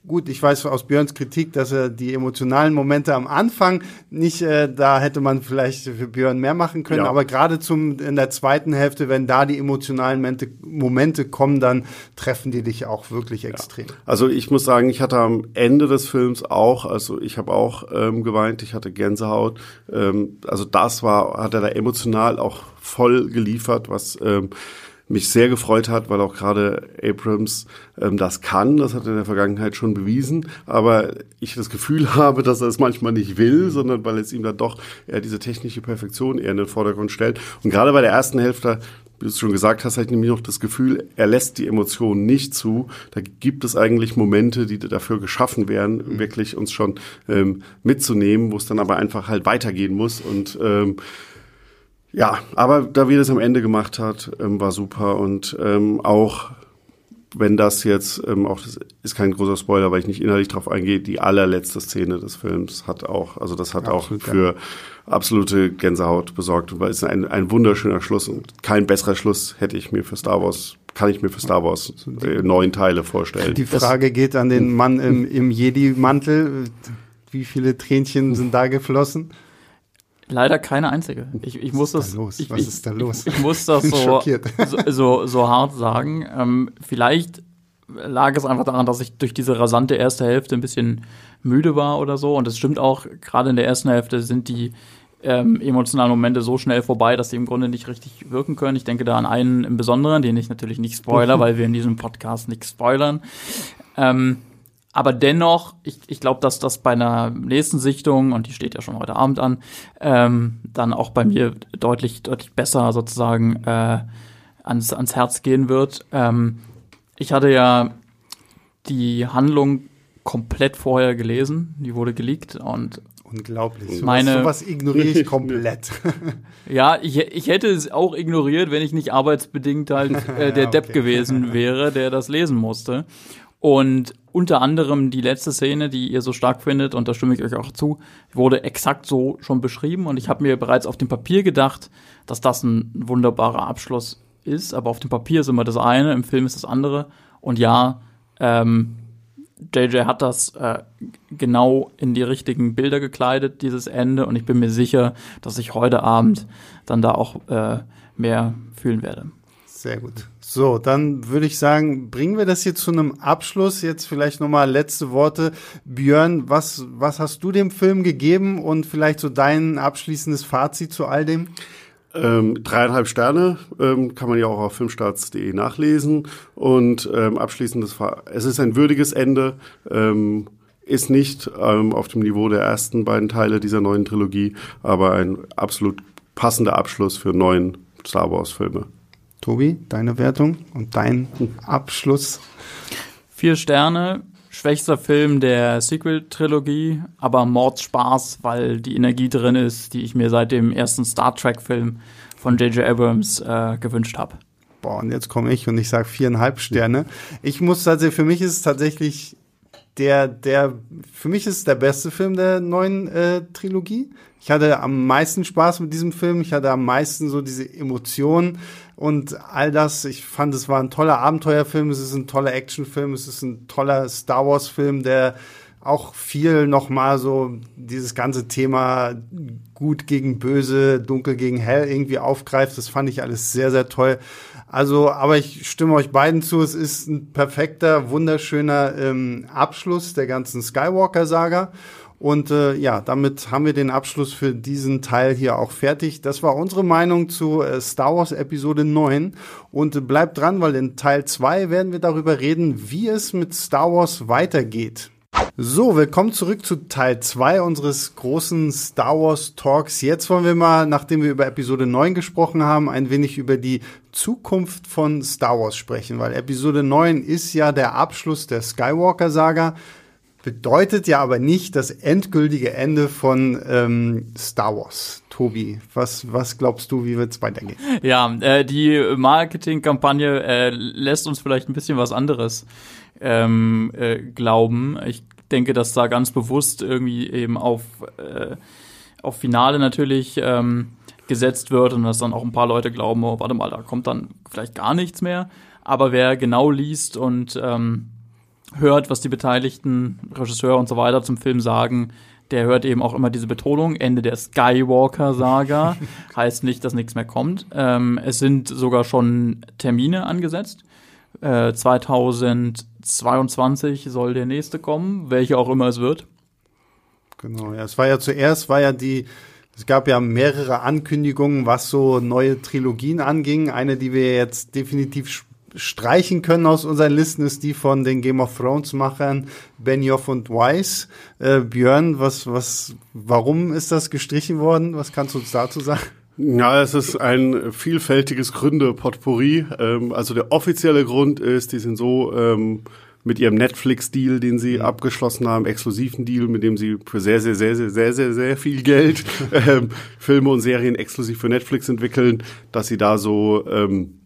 gut, ich weiß aus Björns Kritik, dass er die emotionalen Momente am Anfang nicht, äh, da hätte man vielleicht für Björn mehr machen können, ja. aber gerade zum in der zweiten Hälfte, wenn da die emotionalen Momente, Momente kommen, dann treffen die dich auch wirklich extrem. Ja. Also ich muss sagen, ich hatte am Ende des Films auch, also ich habe auch ähm, geweint, ich hatte Gänsehaut. Ähm, also das war, hat er da emotional auch voll geliefert, was ähm, mich sehr gefreut hat, weil auch gerade Abrams ähm, das kann. Das hat er in der Vergangenheit schon bewiesen. Aber ich das Gefühl habe, dass er es manchmal nicht will, sondern weil es ihm dann doch eher diese technische Perfektion eher in den Vordergrund stellt. Und gerade bei der ersten Hälfte wie du es schon gesagt hast, habe ich nämlich noch das Gefühl, er lässt die Emotionen nicht zu. Da gibt es eigentlich Momente, die dafür geschaffen werden, mhm. wirklich uns schon ähm, mitzunehmen, wo es dann aber einfach halt weitergehen muss. Und ähm, ja, aber da wir das am Ende gemacht hat, ähm, war super und ähm, auch wenn das jetzt ähm, auch das ist kein großer Spoiler, weil ich nicht inhaltlich drauf eingehe, die allerletzte Szene des Films hat auch, also das hat Absolut, auch für ja. absolute Gänsehaut besorgt, weil es ein, ein wunderschöner Schluss und kein besserer Schluss hätte ich mir für Star Wars kann ich mir für Star Wars äh, neun Teile vorstellen. Die Frage das, geht an den Mann im, im Jedi-Mantel Wie viele Tränchen sind da geflossen? Leider keine einzige. Ich, ich muss das. los? Ich, Was ist da los? Ich, muss das so, so, so hart sagen. Ähm, vielleicht lag es einfach daran, dass ich durch diese rasante erste Hälfte ein bisschen müde war oder so. Und es stimmt auch, gerade in der ersten Hälfte sind die ähm, emotionalen Momente so schnell vorbei, dass sie im Grunde nicht richtig wirken können. Ich denke da an einen im Besonderen, den ich natürlich nicht spoiler, weil wir in diesem Podcast nichts spoilern. Ähm, aber dennoch, ich, ich glaube, dass das bei einer nächsten Sichtung, und die steht ja schon heute Abend an, ähm, dann auch bei mir deutlich, deutlich besser sozusagen äh, ans, ans Herz gehen wird. Ähm, ich hatte ja die Handlung komplett vorher gelesen, die wurde geleakt und Unglaublich. Meine- sowas, sowas ignoriere ich komplett. Ja, ich, ich hätte es auch ignoriert, wenn ich nicht arbeitsbedingt halt äh, der Ja, Depp okay. gewesen wäre, der das lesen musste. Und unter anderem die letzte Szene, die ihr so stark findet, und da stimme ich euch auch zu, wurde exakt so schon beschrieben. Und ich habe mir bereits auf dem Papier gedacht, dass das ein wunderbarer Abschluss ist. Aber auf dem Papier ist immer das eine, im Film ist das andere. Und ja, ähm, JJ hat das äh, genau in die richtigen Bilder gekleidet, dieses Ende. Und ich bin mir sicher, dass ich heute Abend dann da auch äh, mehr fühlen werde. Sehr gut. So, dann würde ich sagen, bringen wir das hier zu einem Abschluss. Jetzt vielleicht nochmal letzte Worte. Björn, was, was hast du dem Film gegeben und vielleicht so dein abschließendes Fazit zu all dem? Ähm, dreieinhalb Sterne ähm, kann man ja auch auf filmstarts.de nachlesen. Und ähm, abschließend, das war, es ist ein würdiges Ende, ähm, ist nicht ähm, auf dem Niveau der ersten beiden Teile dieser neuen Trilogie, aber ein absolut passender Abschluss für neun Star Wars-Filme. Tobi, deine Wertung und dein Abschluss? Vier Sterne, schwächster Film der Sequel-Trilogie, aber Mordspaß, weil die Energie drin ist, die ich mir seit dem ersten Star Trek-Film von J.J. Abrams äh, gewünscht habe. Boah, und jetzt komme ich und ich sage viereinhalb Sterne. Ich muss tatsächlich, für mich ist es tatsächlich der, der, für mich ist es der beste Film der neuen äh, Trilogie. Ich hatte am meisten Spaß mit diesem Film. Ich hatte am meisten so diese Emotionen und all das. Ich fand, es war ein toller Abenteuerfilm. Es ist ein toller Actionfilm. Es ist ein toller Star Wars Film, der auch viel nochmal so dieses ganze Thema gut gegen böse, dunkel gegen hell irgendwie aufgreift. Das fand ich alles sehr, sehr toll. Also, aber ich stimme euch beiden zu. Es ist ein perfekter, wunderschöner ähm, Abschluss der ganzen Skywalker-Saga. Und äh, ja, damit haben wir den Abschluss für diesen Teil hier auch fertig. Das war unsere Meinung zu äh, Star Wars Episode 9. Und äh, bleibt dran, weil in Teil 2 werden wir darüber reden, wie es mit Star Wars weitergeht. So, willkommen zurück zu Teil 2 unseres großen Star Wars Talks. Jetzt wollen wir mal, nachdem wir über Episode 9 gesprochen haben, ein wenig über die Zukunft von Star Wars sprechen, weil Episode 9 ist ja der Abschluss der Skywalker-Saga, bedeutet ja aber nicht das endgültige Ende von ähm, Star Wars. Tobi, was, was glaubst du, wie wird es weitergehen? Ja, äh, die Marketingkampagne äh, lässt uns vielleicht ein bisschen was anderes ähm, äh, glauben. Ich denke, dass da ganz bewusst irgendwie eben auf, äh, auf Finale natürlich ähm, gesetzt wird und dass dann auch ein paar Leute glauben, oh, warte mal, da kommt dann vielleicht gar nichts mehr. Aber wer genau liest und ähm, hört, was die Beteiligten, Regisseur und so weiter zum Film sagen, der hört eben auch immer diese Betonung, Ende der Skywalker-Saga. heißt nicht, dass nichts mehr kommt. Ähm, es sind sogar schon Termine angesetzt. Äh, 2022 soll der nächste kommen, welcher auch immer es wird. Genau, ja, es war ja zuerst, war ja die, es gab ja mehrere Ankündigungen, was so neue Trilogien anging. Eine, die wir jetzt definitiv streichen können aus unseren Listen, ist die von den Game of Thrones Machern Benioff und Weiss. Äh, Björn, was, was, warum ist das gestrichen worden? Was kannst du uns dazu sagen? Ja, es ist ein vielfältiges Gründe-Potpourri. Ähm, also der offizielle Grund ist, die sind so ähm, mit ihrem Netflix-Deal, den sie abgeschlossen haben, exklusiven Deal, mit dem sie für sehr, sehr, sehr, sehr, sehr, sehr, sehr viel Geld ähm, Filme und Serien exklusiv für Netflix entwickeln, dass sie da so ähm,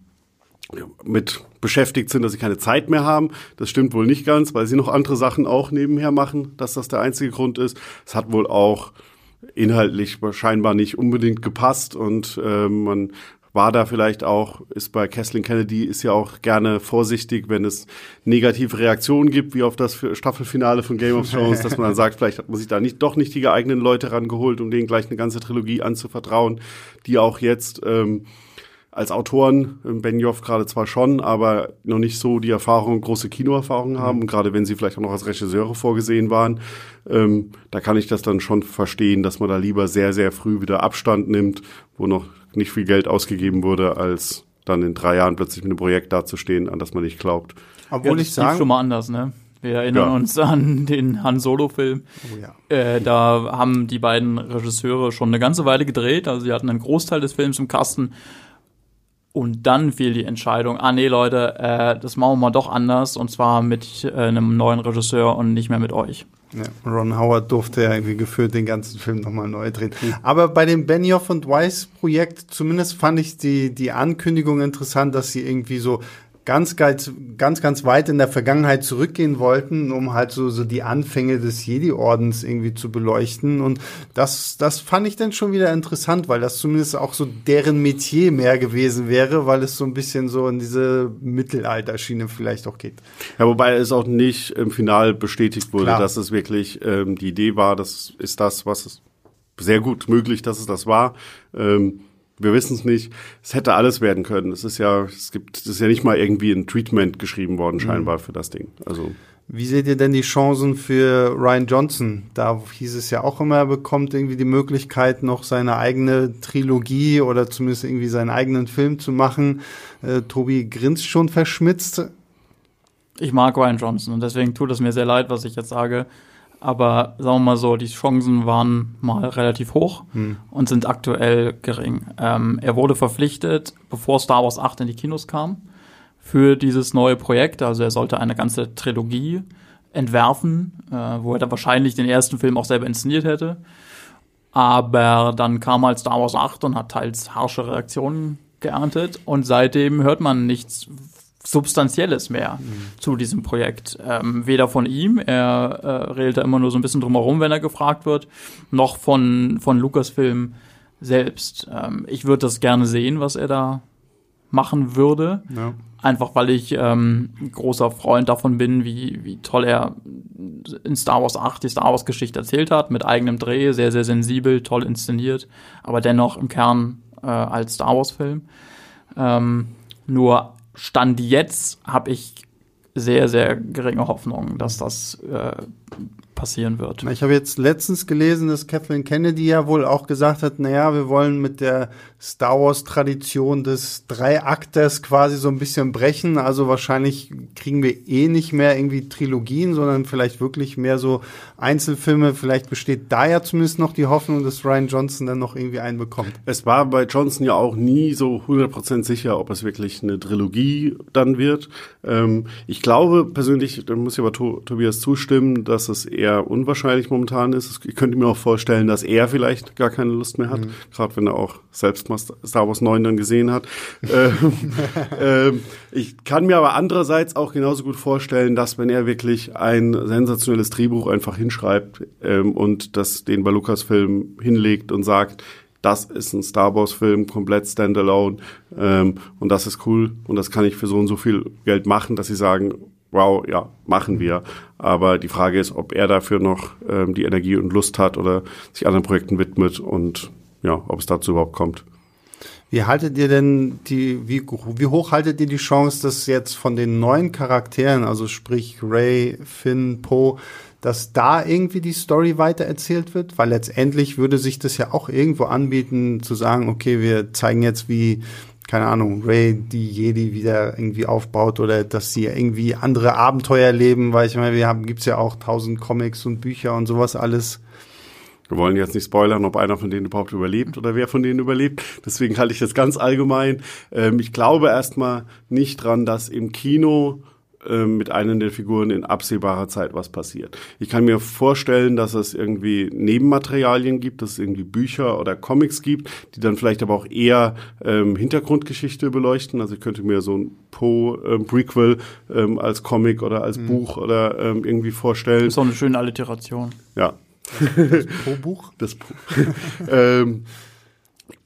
mit beschäftigt sind, dass sie keine Zeit mehr haben. Das stimmt wohl nicht ganz, weil sie noch andere Sachen auch nebenher machen, dass das der einzige Grund ist. Es hat wohl auch inhaltlich scheinbar nicht unbedingt gepasst und äh, man war da vielleicht auch, ist bei Kathleen Kennedy, ist ja auch gerne vorsichtig, wenn es negative Reaktionen gibt, wie auf das Staffelfinale von Game of Thrones, dass man dann sagt, vielleicht hat man sich da nicht, doch nicht die geeigneten Leute rangeholt, um denen gleich eine ganze Trilogie anzuvertrauen, die auch jetzt ähm, als Autoren, ähm, Benioff gerade zwar schon, aber noch nicht so die Erfahrung, große Kinoerfahrung haben. Und gerade wenn sie vielleicht auch noch als Regisseure vorgesehen waren, ähm, da kann ich das dann schon verstehen, dass man da lieber sehr, sehr früh wieder Abstand nimmt, wo noch nicht viel Geld ausgegeben wurde, als dann in drei Jahren plötzlich mit einem Projekt dazustehen, an das man nicht glaubt. Obwohl ja, ich sage schon mal anders, ne? Wir erinnern ja. uns an den Han Solo-Film. Oh, ja. äh, da haben die beiden Regisseure schon eine ganze Weile gedreht. Also sie hatten einen Großteil des Films im Kasten und dann fiel die Entscheidung, ah nee Leute, äh, das machen wir mal doch anders und zwar mit äh, einem neuen Regisseur und nicht mehr mit euch. Ja, Ron Howard durfte ja irgendwie gefühlt den ganzen Film nochmal neu drehen. Aber bei dem Benioff und Weiss Projekt, zumindest fand ich die, die Ankündigung interessant, dass sie irgendwie so ganz, ganz, ganz, ganz weit in der Vergangenheit zurückgehen wollten, um halt so, so die Anfänge des Jedi-Ordens irgendwie zu beleuchten. Und das, das fand ich dann schon wieder interessant, weil das zumindest auch so deren Metier mehr gewesen wäre, weil es so ein bisschen so in diese Mittelalterschiene vielleicht auch geht. Ja, wobei es auch nicht im Final bestätigt wurde, Klar. dass es wirklich ähm, die Idee war, das ist das, was es sehr gut möglich, dass es das war. Ähm, wir wissen es nicht. Es hätte alles werden können. Es ist ja, es gibt, es ist ja nicht mal irgendwie ein Treatment geschrieben worden, scheinbar, mhm. für das Ding. Also. Wie seht ihr denn die Chancen für Ryan Johnson? Da hieß es ja auch immer, er bekommt irgendwie die Möglichkeit, noch seine eigene Trilogie oder zumindest irgendwie seinen eigenen Film zu machen. Äh, Tobi grinst schon verschmitzt. Ich mag Ryan Johnson und deswegen tut es mir sehr leid, was ich jetzt sage. Aber sagen wir mal so, die Chancen waren mal relativ hoch hm. und sind aktuell gering. Ähm, er wurde verpflichtet, bevor Star Wars 8 in die Kinos kam, für dieses neue Projekt. Also er sollte eine ganze Trilogie entwerfen, äh, wo er dann wahrscheinlich den ersten Film auch selber inszeniert hätte. Aber dann kam halt Star Wars 8 und hat teils harsche Reaktionen geerntet. Und seitdem hört man nichts Substanzielles mehr mhm. zu diesem Projekt. Ähm, weder von ihm, er äh, redet da immer nur so ein bisschen drumherum, wenn er gefragt wird, noch von, von Lucasfilm selbst. Ähm, ich würde das gerne sehen, was er da machen würde. Ja. Einfach weil ich ähm, großer Freund davon bin, wie, wie toll er in Star Wars 8 die Star Wars Geschichte erzählt hat, mit eigenem Dreh, sehr, sehr sensibel, toll inszeniert, aber dennoch im Kern äh, als Star Wars Film. Ähm, nur Stand jetzt habe ich sehr, sehr geringe Hoffnung, dass das äh, passieren wird. Ich habe jetzt letztens gelesen, dass Kathleen Kennedy ja wohl auch gesagt hat, naja, wir wollen mit der Star Wars-Tradition des Dreiakters quasi so ein bisschen brechen. Also wahrscheinlich kriegen wir eh nicht mehr irgendwie Trilogien, sondern vielleicht wirklich mehr so Einzelfilme. Vielleicht besteht da ja zumindest noch die Hoffnung, dass Ryan Johnson dann noch irgendwie einen bekommt. Es war bei Johnson ja auch nie so 100% sicher, ob es wirklich eine Trilogie dann wird. Ähm, ich glaube persönlich, da muss ich aber Tobias zustimmen, dass es eher eher unwahrscheinlich momentan ist. Ich könnte mir auch vorstellen, dass er vielleicht gar keine Lust mehr hat, mhm. gerade wenn er auch selbst mal Star Wars 9 dann gesehen hat. ähm, ähm, ich kann mir aber andererseits auch genauso gut vorstellen, dass wenn er wirklich ein sensationelles Drehbuch einfach hinschreibt ähm, und das den bei Lucasfilm hinlegt und sagt, das ist ein Star Wars Film, komplett standalone ähm, und das ist cool und das kann ich für so und so viel Geld machen, dass sie sagen, wow, ja, machen wir. Aber die Frage ist, ob er dafür noch ähm, die Energie und Lust hat oder sich anderen Projekten widmet und ja, ob es dazu überhaupt kommt. Wie haltet ihr denn die, wie, wie hoch haltet ihr die Chance, dass jetzt von den neuen Charakteren, also sprich Ray, Finn, Poe, dass da irgendwie die Story weitererzählt wird? Weil letztendlich würde sich das ja auch irgendwo anbieten, zu sagen, okay, wir zeigen jetzt, wie keine Ahnung, Ray die Jedi wieder irgendwie aufbaut oder dass sie irgendwie andere Abenteuer leben, weil ich meine, wir haben, gibt's ja auch tausend Comics und Bücher und sowas alles. Wir wollen jetzt nicht spoilern, ob einer von denen überhaupt überlebt oder wer von denen überlebt. Deswegen halte ich das ganz allgemein. Ähm, ich glaube erstmal nicht dran, dass im Kino ähm, mit einer der Figuren in absehbarer Zeit was passiert. Ich kann mir vorstellen, dass es irgendwie Nebenmaterialien gibt, dass es irgendwie Bücher oder Comics gibt, die dann vielleicht aber auch eher ähm, Hintergrundgeschichte beleuchten. Also ich könnte mir so ein Poe-Prequel ähm, ähm, als Comic oder als mhm. Buch oder ähm, irgendwie vorstellen. Das ist auch eine schöne Alliteration. Ja. Das Poe-Buch? Das Po. ähm,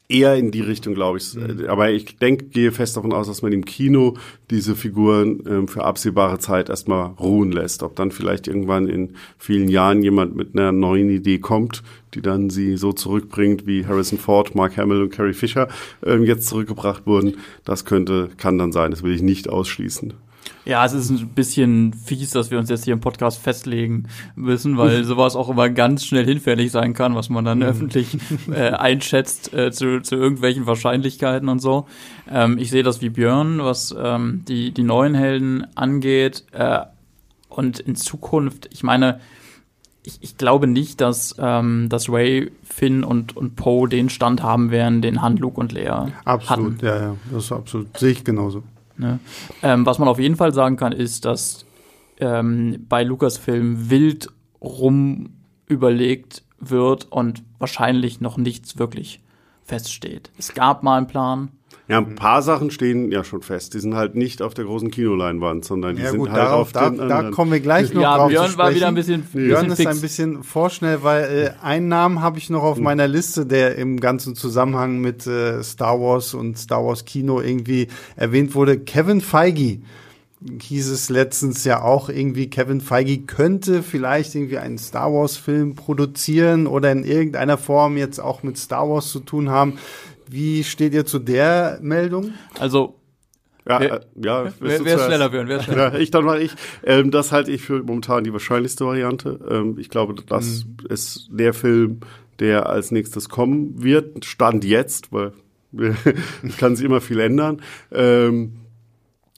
eher in die Richtung, glaube ich. Mhm. Aber ich denke, gehe fest davon aus, dass man im Kino diese Figuren ähm, für absehbare Zeit erstmal ruhen lässt. Ob dann vielleicht irgendwann in vielen Jahren jemand mit einer neuen Idee kommt, die dann sie so zurückbringt, wie Harrison Ford, Mark Hamill und Carrie Fisher ähm, jetzt zurückgebracht wurden. Das könnte, kann dann sein. Das will ich nicht ausschließen. Ja, es ist ein bisschen fies, dass wir uns jetzt hier im Podcast festlegen müssen, weil sowas auch immer ganz schnell hinfällig sein kann, was man dann mhm. öffentlich äh, einschätzt äh, zu, zu irgendwelchen Wahrscheinlichkeiten und so. Ähm, ich sehe das wie Björn, was ähm, die, die neuen Helden angeht. Äh, und in Zukunft, ich meine, ich, ich glaube nicht, dass, ähm, dass Ray, Finn und, und Poe den Stand haben werden, den Han, Luke und Leia Absolut, hatten. ja, ja, das ist absolut, sehe ich genauso. Ne? Ähm, was man auf jeden Fall sagen kann, ist, dass ähm, bei Lucasfilm wild rum überlegt wird und wahrscheinlich noch nichts wirklich feststeht. Es gab mal einen Plan. Ja, ein paar Sachen stehen ja schon fest. Die sind halt nicht auf der großen Kinoleinwand, sondern die ja, sind gut, halt darauf, auf da, den Da kommen wir gleich noch ja, drauf Björn war wieder ein bisschen Björn ist ein bisschen vorschnell, weil äh, einen Namen habe ich noch auf hm. meiner Liste, der im ganzen Zusammenhang mit äh, Star Wars und Star Wars Kino irgendwie erwähnt wurde. Kevin Feige hieß es letztens ja auch irgendwie, Kevin Feige könnte vielleicht irgendwie einen Star Wars Film produzieren oder in irgendeiner Form jetzt auch mit Star Wars zu tun haben. Wie steht ihr zu der Meldung? Also ja, wer, äh, ja, wer, wer ist schneller, Björn? Wer schneller? Ja, ich dann mal ich. Ähm, das halte ich für momentan die wahrscheinlichste Variante. Ähm, ich glaube, das mhm. ist der Film, der als nächstes kommen wird. Stand jetzt, weil es kann sich immer viel ändern. Ähm,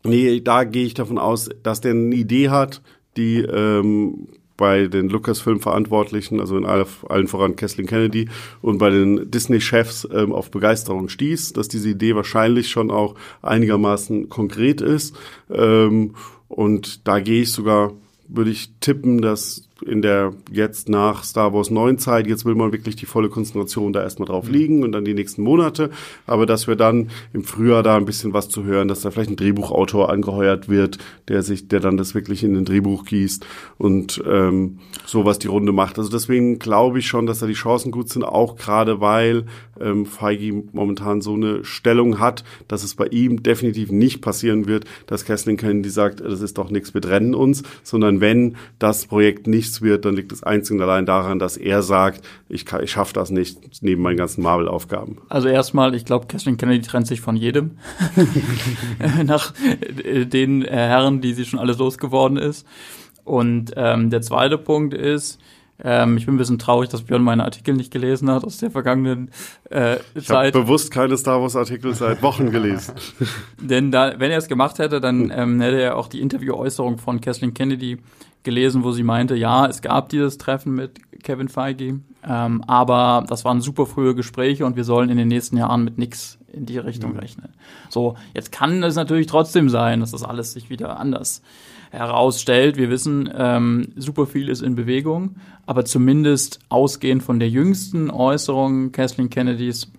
nee, da gehe ich davon aus, dass der eine Idee hat, die ähm, bei den Lucasfilm-Verantwortlichen, also in alle, allen voran Kathleen Kennedy und bei den Disney-Chefs ähm, auf Begeisterung stieß, dass diese Idee wahrscheinlich schon auch einigermaßen konkret ist. Ähm, und da gehe ich sogar, würde ich tippen, dass in der jetzt nach Star Wars 9 Zeit, jetzt will man wirklich die volle Konzentration da erstmal drauf mhm. liegen und dann die nächsten Monate, aber dass wir dann im Frühjahr da ein bisschen was zu hören, dass da vielleicht ein Drehbuchautor angeheuert wird, der sich, der dann das wirklich in ein Drehbuch gießt und ähm, sowas die Runde macht. Also deswegen glaube ich schon, dass da die Chancen gut sind, auch gerade weil ähm, Feige momentan so eine Stellung hat, dass es bei ihm definitiv nicht passieren wird, dass Kathleen Kennedy sagt, das ist doch nichts, wir trennen uns, sondern wenn das Projekt nicht nichts wird, dann liegt es einzig und allein daran, dass er sagt, ich, kann, ich schaffe das nicht neben meinen ganzen Marvel-Aufgaben. Also erstmal, ich glaube, Kathleen Kennedy trennt sich von jedem. Nach äh, den Herren, die sie schon alles losgeworden ist. Und ähm, der zweite Punkt ist, ähm, ich bin ein bisschen traurig, dass Björn meine Artikel nicht gelesen hat aus der vergangenen äh, ich Zeit. Ich habe bewusst keine Star Wars Artikel seit Wochen gelesen. Denn da, wenn er es gemacht hätte, dann ähm, hätte er auch die Interviewäußerung von Kathleen Kennedy gelesen, wo sie meinte, ja, es gab dieses Treffen mit Kevin Feige, ähm, aber das waren super frühe Gespräche und wir sollen in den nächsten Jahren mit nichts in die Richtung mhm. rechnen. So, jetzt kann es natürlich trotzdem sein, dass das alles sich wieder anders herausstellt. Wir wissen, ähm, super viel ist in Bewegung, aber zumindest ausgehend von der jüngsten Äußerung Kathleen Kennedys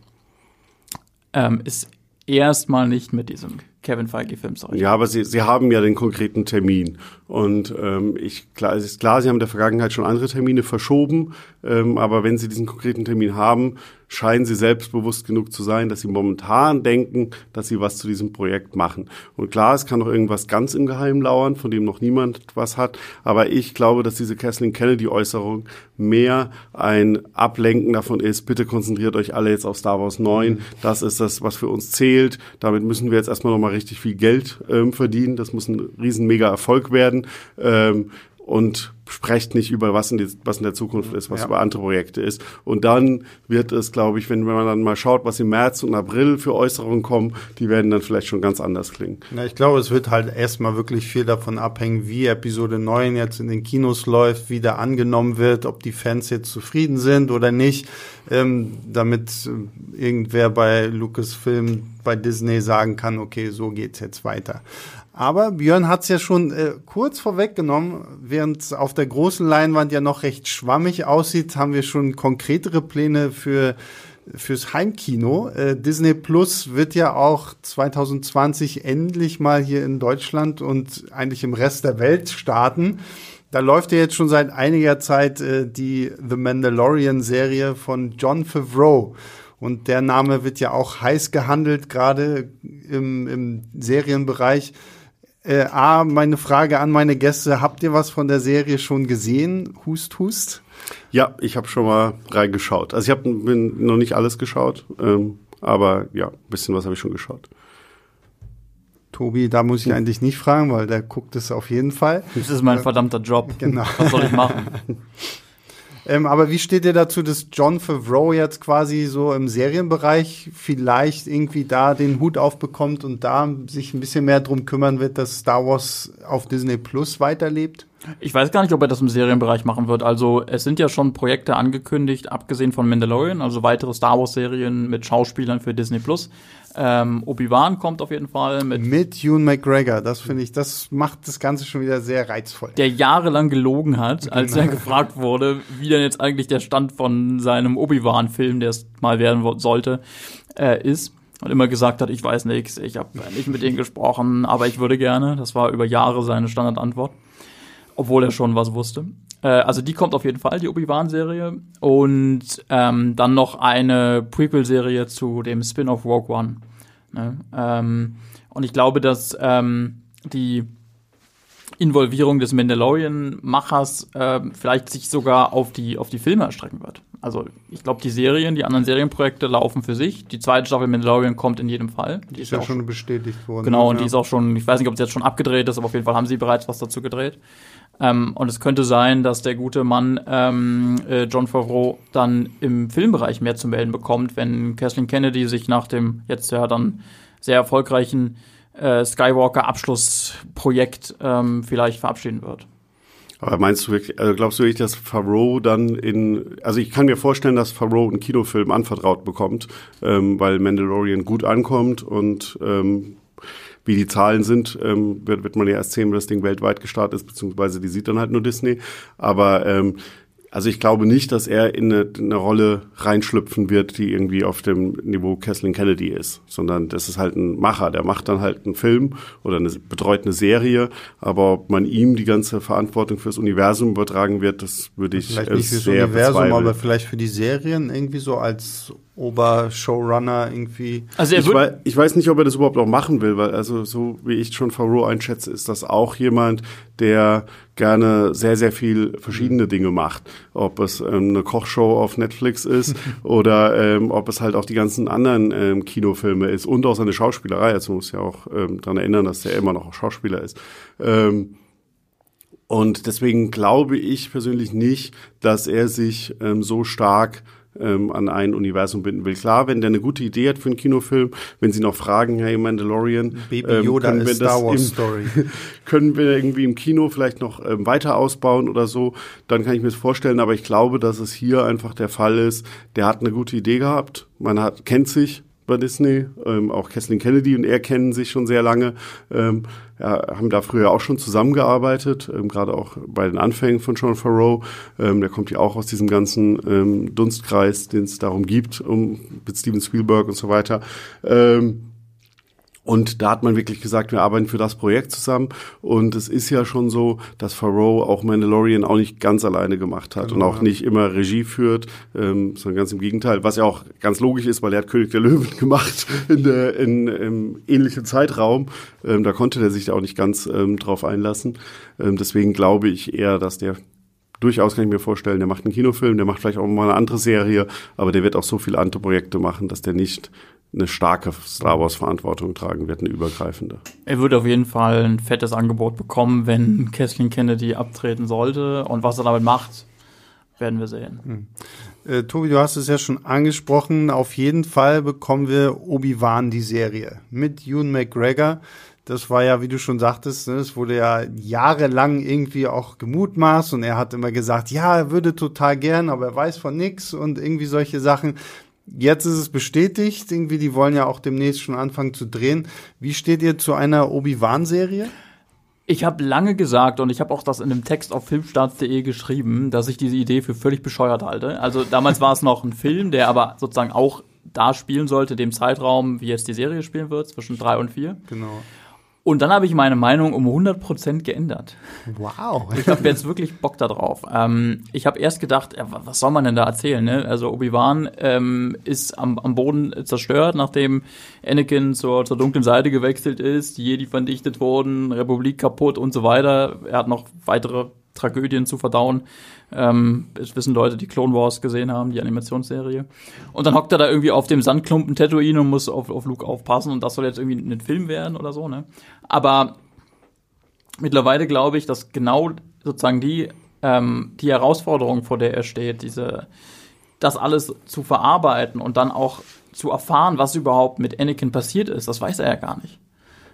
ähm, ist erstmal nicht mit diesem Kevin Feige-Film zu Ja, aber sie, sie haben ja den konkreten Termin. Und ähm, ich, klar, es ist klar, sie haben in der Vergangenheit schon andere Termine verschoben, ähm, aber wenn sie diesen konkreten Termin haben, scheinen sie selbstbewusst genug zu sein, dass sie momentan denken, dass sie was zu diesem Projekt machen. Und klar, es kann noch irgendwas ganz im Geheimen lauern, von dem noch niemand was hat. Aber ich glaube, dass diese Kathleen Kennedy-Äußerung mehr ein Ablenken davon ist, bitte konzentriert euch alle jetzt auf Star Wars 9. Das ist das, was für uns zählt. Damit müssen wir jetzt erstmal nochmal richtig viel Geld ähm, verdienen. Das muss ein riesen mega Erfolg werden. Ähm, und sprecht nicht über was in, die, was in der Zukunft ist, was ja. über andere Projekte ist. Und dann wird es, glaube ich, wenn, wenn man dann mal schaut, was im März und April für Äußerungen kommen, die werden dann vielleicht schon ganz anders klingen. Ja, ich glaube, es wird halt erstmal wirklich viel davon abhängen, wie Episode 9 jetzt in den Kinos läuft, wie da angenommen wird, ob die Fans jetzt zufrieden sind oder nicht, ähm, damit äh, irgendwer bei Lucasfilm, bei Disney sagen kann, okay, so geht's jetzt weiter. Aber Björn hat es ja schon äh, kurz vorweggenommen, während auf der großen Leinwand ja noch recht schwammig aussieht, haben wir schon konkretere Pläne für fürs Heimkino. Äh, Disney Plus wird ja auch 2020 endlich mal hier in Deutschland und eigentlich im Rest der Welt starten. Da läuft ja jetzt schon seit einiger Zeit äh, die The Mandalorian Serie von John Favreau. Und der Name wird ja auch heiß gehandelt, gerade im, im Serienbereich. Äh, A, meine Frage an meine Gäste, habt ihr was von der Serie schon gesehen? Hust, hust? Ja, ich habe schon mal reingeschaut. Also ich habe noch nicht alles geschaut, ähm, aber ja, ein bisschen was habe ich schon geschaut. Tobi, da muss ich eigentlich nicht fragen, weil der guckt es auf jeden Fall. Das ist mein verdammter Job. Genau. Was soll ich machen? ähm, aber wie steht ihr dazu, dass John Favreau jetzt quasi so im Serienbereich vielleicht irgendwie da den Hut aufbekommt und da sich ein bisschen mehr drum kümmern wird, dass Star Wars auf Disney Plus weiterlebt? Ich weiß gar nicht, ob er das im Serienbereich machen wird. Also es sind ja schon Projekte angekündigt, abgesehen von Mandalorian, also weitere Star Wars-Serien mit Schauspielern für Disney Plus. Ähm, Obi-Wan kommt auf jeden Fall mit. Mit Ewan McGregor. Das finde ich, das macht das Ganze schon wieder sehr reizvoll. Der jahrelang gelogen hat, als genau. er gefragt wurde, wie denn jetzt eigentlich der Stand von seinem Obi-Wan-Film, der es mal werden sollte, äh, ist. Und immer gesagt hat, ich weiß nichts, ich habe nicht mit denen gesprochen, aber ich würde gerne. Das war über Jahre seine Standardantwort obwohl er schon was wusste. Äh, also die kommt auf jeden Fall, die Obi-Wan-Serie. Und ähm, dann noch eine Prequel-Serie zu dem Spin-off Rogue One. Ne? Ähm, und ich glaube, dass ähm, die Involvierung des Mandalorian-Machers äh, vielleicht sich sogar auf die, auf die Filme erstrecken wird. Also ich glaube, die Serien, die anderen Serienprojekte laufen für sich. Die zweite Staffel Mandalorian kommt in jedem Fall. Die ist, ist ja auch schon bestätigt worden. Genau, und ja. die ist auch schon, ich weiß nicht, ob sie jetzt schon abgedreht ist, aber auf jeden Fall haben sie bereits was dazu gedreht. Ähm, und es könnte sein, dass der gute Mann ähm, äh, John Favreau dann im Filmbereich mehr zu melden bekommt, wenn Kathleen Kennedy sich nach dem jetzt ja dann sehr erfolgreichen äh, Skywalker-Abschlussprojekt ähm, vielleicht verabschieden wird. Aber meinst du wirklich, also glaubst du wirklich, dass Favreau dann in, also ich kann mir vorstellen, dass Favreau einen Kinofilm anvertraut bekommt, ähm, weil Mandalorian gut ankommt und ähm, wie die Zahlen sind, ähm, wird, wird man ja erst sehen, wenn das Ding weltweit gestartet ist, beziehungsweise die sieht dann halt nur Disney. Aber ähm, also ich glaube nicht, dass er in eine, in eine, Rolle reinschlüpfen wird, die irgendwie auf dem Niveau Kathleen Kennedy ist, sondern das ist halt ein Macher, der macht dann halt einen Film oder eine, betreut eine Serie, aber ob man ihm die ganze Verantwortung fürs Universum übertragen wird, das würde ich vielleicht nicht fürs sehr Universum, bezweifeln. aber vielleicht für die Serien irgendwie so als Obershowrunner irgendwie. Also er ich, weiß, ich weiß nicht, ob er das überhaupt auch machen will, weil also so wie ich schon Favreau einschätze, ist das auch jemand, der gerne sehr, sehr viel verschiedene Dinge macht. Ob es ähm, eine Kochshow auf Netflix ist oder ähm, ob es halt auch die ganzen anderen ähm, Kinofilme ist und auch seine Schauspielerei. Also muss ja auch ähm, daran erinnern, dass er immer noch Schauspieler ist. Ähm, und deswegen glaube ich persönlich nicht, dass er sich ähm, so stark ähm, an ein Universum binden will. Klar, wenn der eine gute Idee hat für einen Kinofilm, wenn sie noch fragen, hey Mandalorian, Baby ähm, Yoda können wir Star Wars im, Story. können wir irgendwie im Kino vielleicht noch ähm, weiter ausbauen oder so, dann kann ich mir das vorstellen. Aber ich glaube, dass es hier einfach der Fall ist. Der hat eine gute Idee gehabt, man hat kennt sich, bei Disney. Ähm, auch Kathleen Kennedy und er kennen sich schon sehr lange. Ähm, ja, haben da früher auch schon zusammengearbeitet, ähm, gerade auch bei den Anfängen von John Farrow. Ähm, der kommt ja auch aus diesem ganzen ähm, Dunstkreis, den es darum gibt, um mit Steven Spielberg und so weiter. Ähm, und da hat man wirklich gesagt, wir arbeiten für das Projekt zusammen. Und es ist ja schon so, dass Farrow auch Mandalorian auch nicht ganz alleine gemacht hat genau, und auch nicht immer Regie führt, ähm, sondern ganz im Gegenteil, was ja auch ganz logisch ist, weil er hat König der Löwen gemacht in, der, in im ähnlichen Zeitraum. Ähm, da konnte der sich auch nicht ganz ähm, drauf einlassen. Ähm, deswegen glaube ich eher, dass der durchaus kann ich mir vorstellen, der macht einen Kinofilm, der macht vielleicht auch mal eine andere Serie, aber der wird auch so viele andere Projekte machen, dass der nicht eine starke Star Wars Verantwortung tragen wird, eine übergreifende. Er würde auf jeden Fall ein fettes Angebot bekommen, wenn Kathleen Kennedy abtreten sollte. Und was er damit macht, werden wir sehen. Hm. Äh, Tobi, du hast es ja schon angesprochen. Auf jeden Fall bekommen wir Obi-Wan die Serie mit Ewan McGregor. Das war ja, wie du schon sagtest, ne, es wurde ja jahrelang irgendwie auch gemutmaßt und er hat immer gesagt, ja, er würde total gern, aber er weiß von nix und irgendwie solche Sachen. Jetzt ist es bestätigt, irgendwie, die wollen ja auch demnächst schon anfangen zu drehen. Wie steht ihr zu einer Obi-Wan-Serie? Ich habe lange gesagt und ich habe auch das in einem Text auf filmstarts.de geschrieben, dass ich diese Idee für völlig bescheuert halte. Also damals war es noch ein Film, der aber sozusagen auch da spielen sollte, dem Zeitraum, wie jetzt die Serie spielen wird, zwischen drei und vier. Genau. Und dann habe ich meine Meinung um 100% geändert. Wow. Ich habe jetzt wirklich Bock darauf. Ähm, ich habe erst gedacht, ja, was soll man denn da erzählen? Ne? Also Obi-Wan ähm, ist am, am Boden zerstört, nachdem Anakin zur, zur dunklen Seite gewechselt ist, die Jedi vernichtet wurden, Republik kaputt und so weiter. Er hat noch weitere Tragödien zu verdauen. Ähm, das wissen Leute, die Clone Wars gesehen haben, die Animationsserie. Und dann hockt er da irgendwie auf dem Sandklumpen Tatooine und muss auf, auf Luke aufpassen und das soll jetzt irgendwie ein Film werden oder so, ne? Aber mittlerweile glaube ich, dass genau sozusagen die, ähm, die Herausforderung, vor der er steht, diese, das alles zu verarbeiten und dann auch zu erfahren, was überhaupt mit Anakin passiert ist, das weiß er ja gar nicht.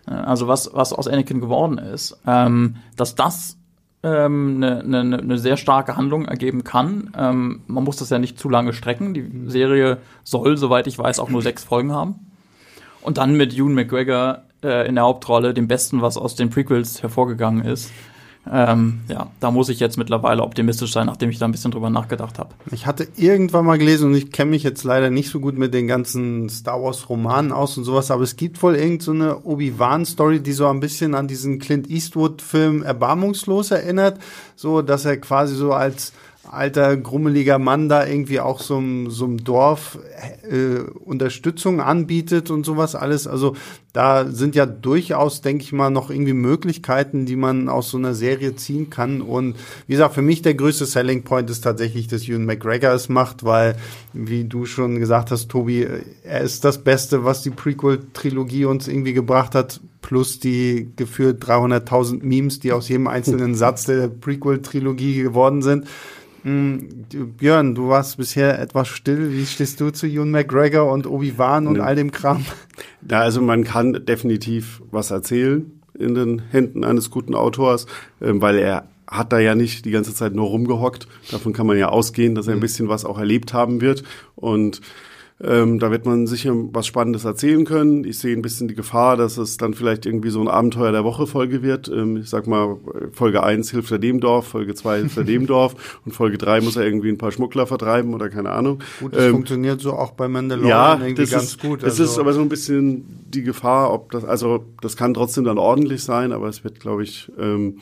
Also was, was aus Anakin geworden ist, ähm, dass das ähm, eine, eine, eine sehr starke Handlung ergeben kann. Ähm, man muss das ja nicht zu lange strecken. Die Serie soll, soweit ich weiß, auch nur sechs Folgen haben. Und dann mit Ewan McGregor äh, in der Hauptrolle, dem Besten, was aus den Prequels hervorgegangen ist. Ähm, ja, da muss ich jetzt mittlerweile optimistisch sein, nachdem ich da ein bisschen drüber nachgedacht habe. Ich hatte irgendwann mal gelesen und ich kenne mich jetzt leider nicht so gut mit den ganzen Star Wars Romanen aus und sowas, aber es gibt wohl irgendeine so Obi-Wan Story, die so ein bisschen an diesen Clint Eastwood Film Erbarmungslos erinnert, so dass er quasi so als alter, grummeliger Mann da irgendwie auch so einem Dorf äh, Unterstützung anbietet und sowas alles. Also da sind ja durchaus, denke ich mal, noch irgendwie Möglichkeiten, die man aus so einer Serie ziehen kann. Und wie gesagt, für mich der größte Selling Point ist tatsächlich, dass Ewan McGregor es macht, weil, wie du schon gesagt hast, Tobi, er ist das Beste, was die Prequel-Trilogie uns irgendwie gebracht hat, plus die gefühlt 300.000 Memes, die aus jedem einzelnen Satz der Prequel-Trilogie geworden sind. Hm, Björn, du warst bisher etwas still. Wie stehst du zu Ewan McGregor und Obi-Wan und nee. all dem Kram? Ja, also man kann definitiv was erzählen in den Händen eines guten Autors, ähm, weil er hat da ja nicht die ganze Zeit nur rumgehockt. Davon kann man ja ausgehen, dass er ein hm. bisschen was auch erlebt haben wird. Und ähm, da wird man sicher was Spannendes erzählen können. Ich sehe ein bisschen die Gefahr, dass es dann vielleicht irgendwie so ein Abenteuer der Woche Folge wird. Ähm, ich sag mal, Folge 1 hilft er dem Dorf, Folge 2 hilft er dem Dorf und Folge 3 muss er irgendwie ein paar Schmuggler vertreiben oder keine Ahnung. Gut, das ähm, funktioniert so auch bei Mandalorian ja, irgendwie das ganz ist, gut. Also. Es ist aber so ein bisschen die Gefahr, ob das, also das kann trotzdem dann ordentlich sein, aber es wird, glaube ich, ähm,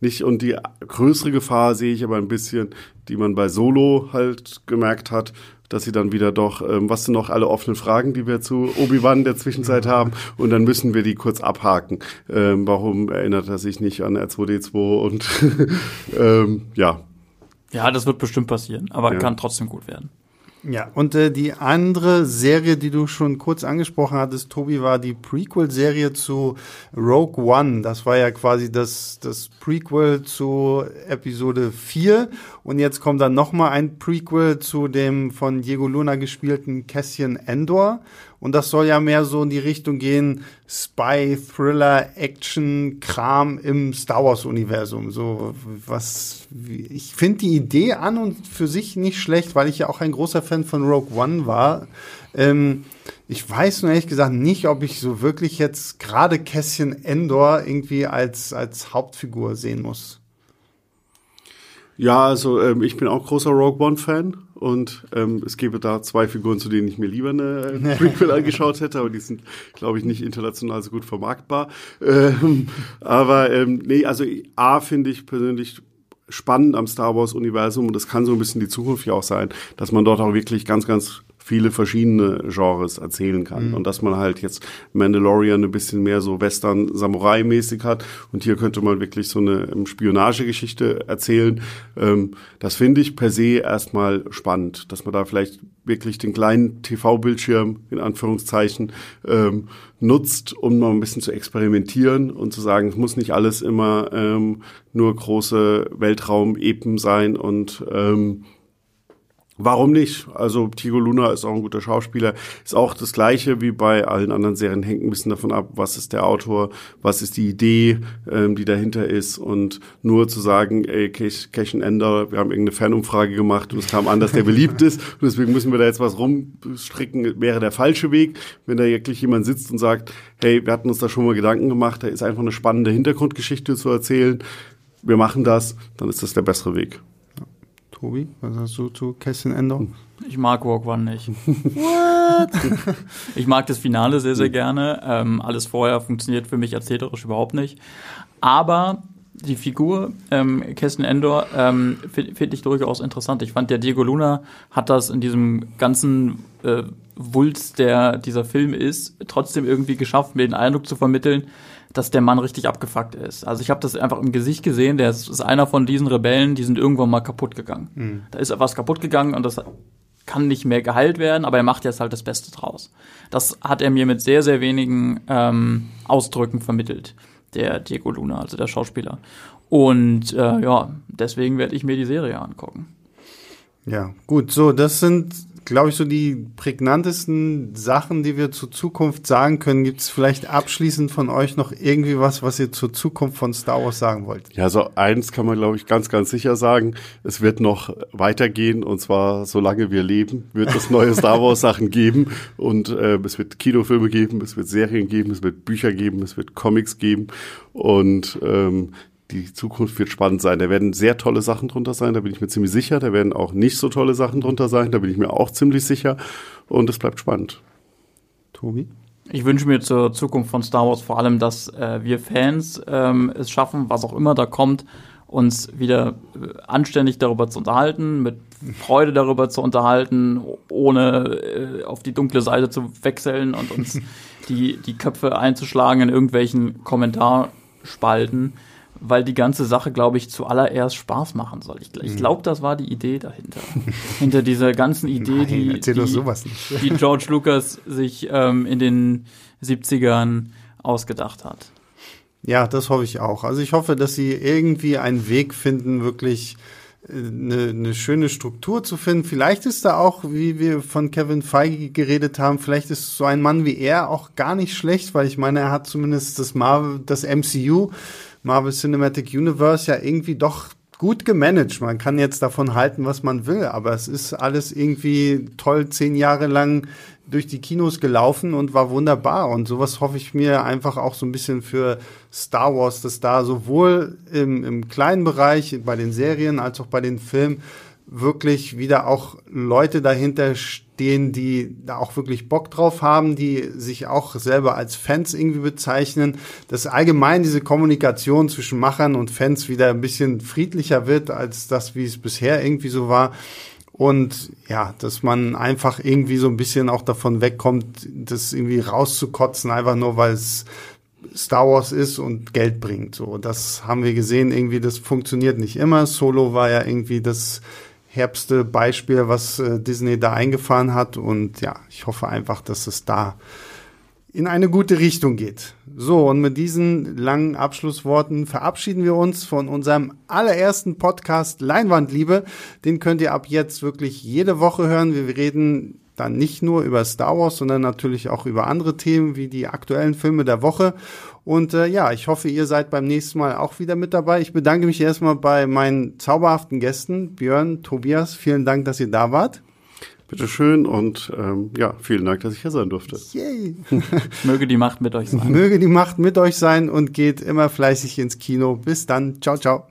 nicht. Und die größere Gefahr sehe ich aber ein bisschen, die man bei Solo halt gemerkt hat, dass sie dann wieder doch, ähm, was sind noch alle offenen Fragen, die wir zu Obi-Wan der Zwischenzeit haben und dann müssen wir die kurz abhaken. Ähm, warum erinnert er sich nicht an R2D2 und ähm, ja. Ja, das wird bestimmt passieren, aber ja. kann trotzdem gut werden. Ja, und äh, die andere Serie, die du schon kurz angesprochen hattest, Tobi, war die Prequel-Serie zu Rogue One. Das war ja quasi das, das Prequel zu Episode 4. Und jetzt kommt dann nochmal ein Prequel zu dem von Diego Luna gespielten Cassian Endor. Und das soll ja mehr so in die Richtung gehen, Spy, Thriller, Action, Kram im Star Wars Universum. So was, ich finde die Idee an und für sich nicht schlecht, weil ich ja auch ein großer Fan von Rogue One war. Ähm, ich weiß nur ehrlich gesagt nicht, ob ich so wirklich jetzt gerade Kässchen Endor irgendwie als, als Hauptfigur sehen muss. Ja, also ähm, ich bin auch großer Rogue One-Fan und ähm, es gäbe da zwei Figuren, zu denen ich mir lieber eine äh, Prequel angeschaut hätte, aber die sind, glaube ich, nicht international so gut vermarktbar. Ähm, aber ähm, nee, also A finde ich persönlich spannend am Star Wars Universum und das kann so ein bisschen die Zukunft ja auch sein, dass man dort auch wirklich ganz, ganz viele verschiedene Genres erzählen kann. Mhm. Und dass man halt jetzt Mandalorian ein bisschen mehr so Western-Samurai-mäßig hat. Und hier könnte man wirklich so eine Spionagegeschichte erzählen. Ähm, das finde ich per se erstmal spannend, dass man da vielleicht wirklich den kleinen TV-Bildschirm in Anführungszeichen ähm, nutzt, um mal ein bisschen zu experimentieren und zu sagen, es muss nicht alles immer ähm, nur große Weltraum-Epen sein und ähm, Warum nicht? Also Tigo Luna ist auch ein guter Schauspieler. Ist auch das gleiche wie bei allen anderen Serien, hängt ein bisschen davon ab, was ist der Autor, was ist die Idee, ähm, die dahinter ist. Und nur zu sagen, ey, Cash, Cash Ender, wir haben irgendeine Fanumfrage gemacht und es kam an, dass der beliebt ist und deswegen müssen wir da jetzt was rumstricken, wäre der falsche Weg. Wenn da wirklich jemand sitzt und sagt, hey, wir hatten uns da schon mal Gedanken gemacht, da ist einfach eine spannende Hintergrundgeschichte zu erzählen, wir machen das, dann ist das der bessere Weg. Tobi, was hast du zu Cassian Endor? Ich mag Rogue One nicht. What? ich mag das Finale sehr, sehr gerne. Ähm, alles vorher funktioniert für mich erzählerisch überhaupt nicht. Aber die Figur ähm, Cassian Endor ähm, finde find ich durchaus interessant. Ich fand, der Diego Luna hat das in diesem ganzen äh, Wulst, der dieser Film ist, trotzdem irgendwie geschafft, mir den Eindruck zu vermitteln, dass der Mann richtig abgefuckt ist. Also ich habe das einfach im Gesicht gesehen, der ist, ist, einer von diesen Rebellen, die sind irgendwann mal kaputt gegangen. Mhm. Da ist was kaputt gegangen und das kann nicht mehr geheilt werden, aber er macht jetzt halt das Beste draus. Das hat er mir mit sehr, sehr wenigen ähm, Ausdrücken vermittelt der Diego Luna, also der Schauspieler. Und äh, ja, deswegen werde ich mir die Serie angucken. Ja, gut, so, das sind, glaube ich, so die prägnantesten Sachen, die wir zur Zukunft sagen können. Gibt es vielleicht abschließend von euch noch irgendwie was, was ihr zur Zukunft von Star Wars sagen wollt? Ja, so eins kann man, glaube ich, ganz, ganz sicher sagen. Es wird noch weitergehen und zwar, solange wir leben, wird es neue Star Wars Sachen geben und äh, es wird Kinofilme geben, es wird Serien geben, es wird Bücher geben, es wird Comics geben und ähm, die Zukunft wird spannend sein. Da werden sehr tolle Sachen drunter sein, da bin ich mir ziemlich sicher. Da werden auch nicht so tolle Sachen drunter sein, da bin ich mir auch ziemlich sicher. Und es bleibt spannend. Tobi? Ich wünsche mir zur Zukunft von Star Wars vor allem, dass äh, wir Fans ähm, es schaffen, was auch immer da kommt, uns wieder äh, anständig darüber zu unterhalten, mit Freude darüber zu unterhalten, ohne äh, auf die dunkle Seite zu wechseln und uns die, die Köpfe einzuschlagen in irgendwelchen Kommentarspalten weil die ganze Sache, glaube ich, zuallererst Spaß machen soll. Ich, ich mhm. glaube, das war die Idee dahinter. Hinter dieser ganzen Idee, Nein, die, die, die, George Lucas sich ähm, in den 70ern ausgedacht hat. Ja, das hoffe ich auch. Also ich hoffe, dass sie irgendwie einen Weg finden, wirklich eine, äh, eine schöne Struktur zu finden. Vielleicht ist da auch, wie wir von Kevin Feige geredet haben, vielleicht ist so ein Mann wie er auch gar nicht schlecht, weil ich meine, er hat zumindest das Marvel, das MCU Marvel Cinematic Universe ja irgendwie doch gut gemanagt. Man kann jetzt davon halten, was man will, aber es ist alles irgendwie toll zehn Jahre lang durch die Kinos gelaufen und war wunderbar. Und sowas hoffe ich mir einfach auch so ein bisschen für Star Wars, dass da sowohl im, im kleinen Bereich, bei den Serien als auch bei den Filmen wirklich wieder auch Leute dahinter stehen, die da auch wirklich Bock drauf haben, die sich auch selber als Fans irgendwie bezeichnen, dass allgemein diese Kommunikation zwischen Machern und Fans wieder ein bisschen friedlicher wird als das, wie es bisher irgendwie so war. Und ja, dass man einfach irgendwie so ein bisschen auch davon wegkommt, das irgendwie rauszukotzen, einfach nur weil es Star Wars ist und Geld bringt. So, das haben wir gesehen, irgendwie, das funktioniert nicht immer. Solo war ja irgendwie das herbste Beispiel, was äh, Disney da eingefahren hat. Und ja, ich hoffe einfach, dass es da in eine gute Richtung geht. So, und mit diesen langen Abschlussworten verabschieden wir uns von unserem allerersten Podcast Leinwandliebe. Den könnt ihr ab jetzt wirklich jede Woche hören. Wir reden dann nicht nur über Star Wars, sondern natürlich auch über andere Themen wie die aktuellen Filme der Woche. Und äh, ja, ich hoffe, ihr seid beim nächsten Mal auch wieder mit dabei. Ich bedanke mich erstmal bei meinen zauberhaften Gästen, Björn, Tobias. Vielen Dank, dass ihr da wart. Bitteschön und ähm, ja, vielen Dank, dass ich hier sein durfte. Yay. Möge die Macht mit euch sein. Möge die Macht mit euch sein und geht immer fleißig ins Kino. Bis dann. Ciao, ciao.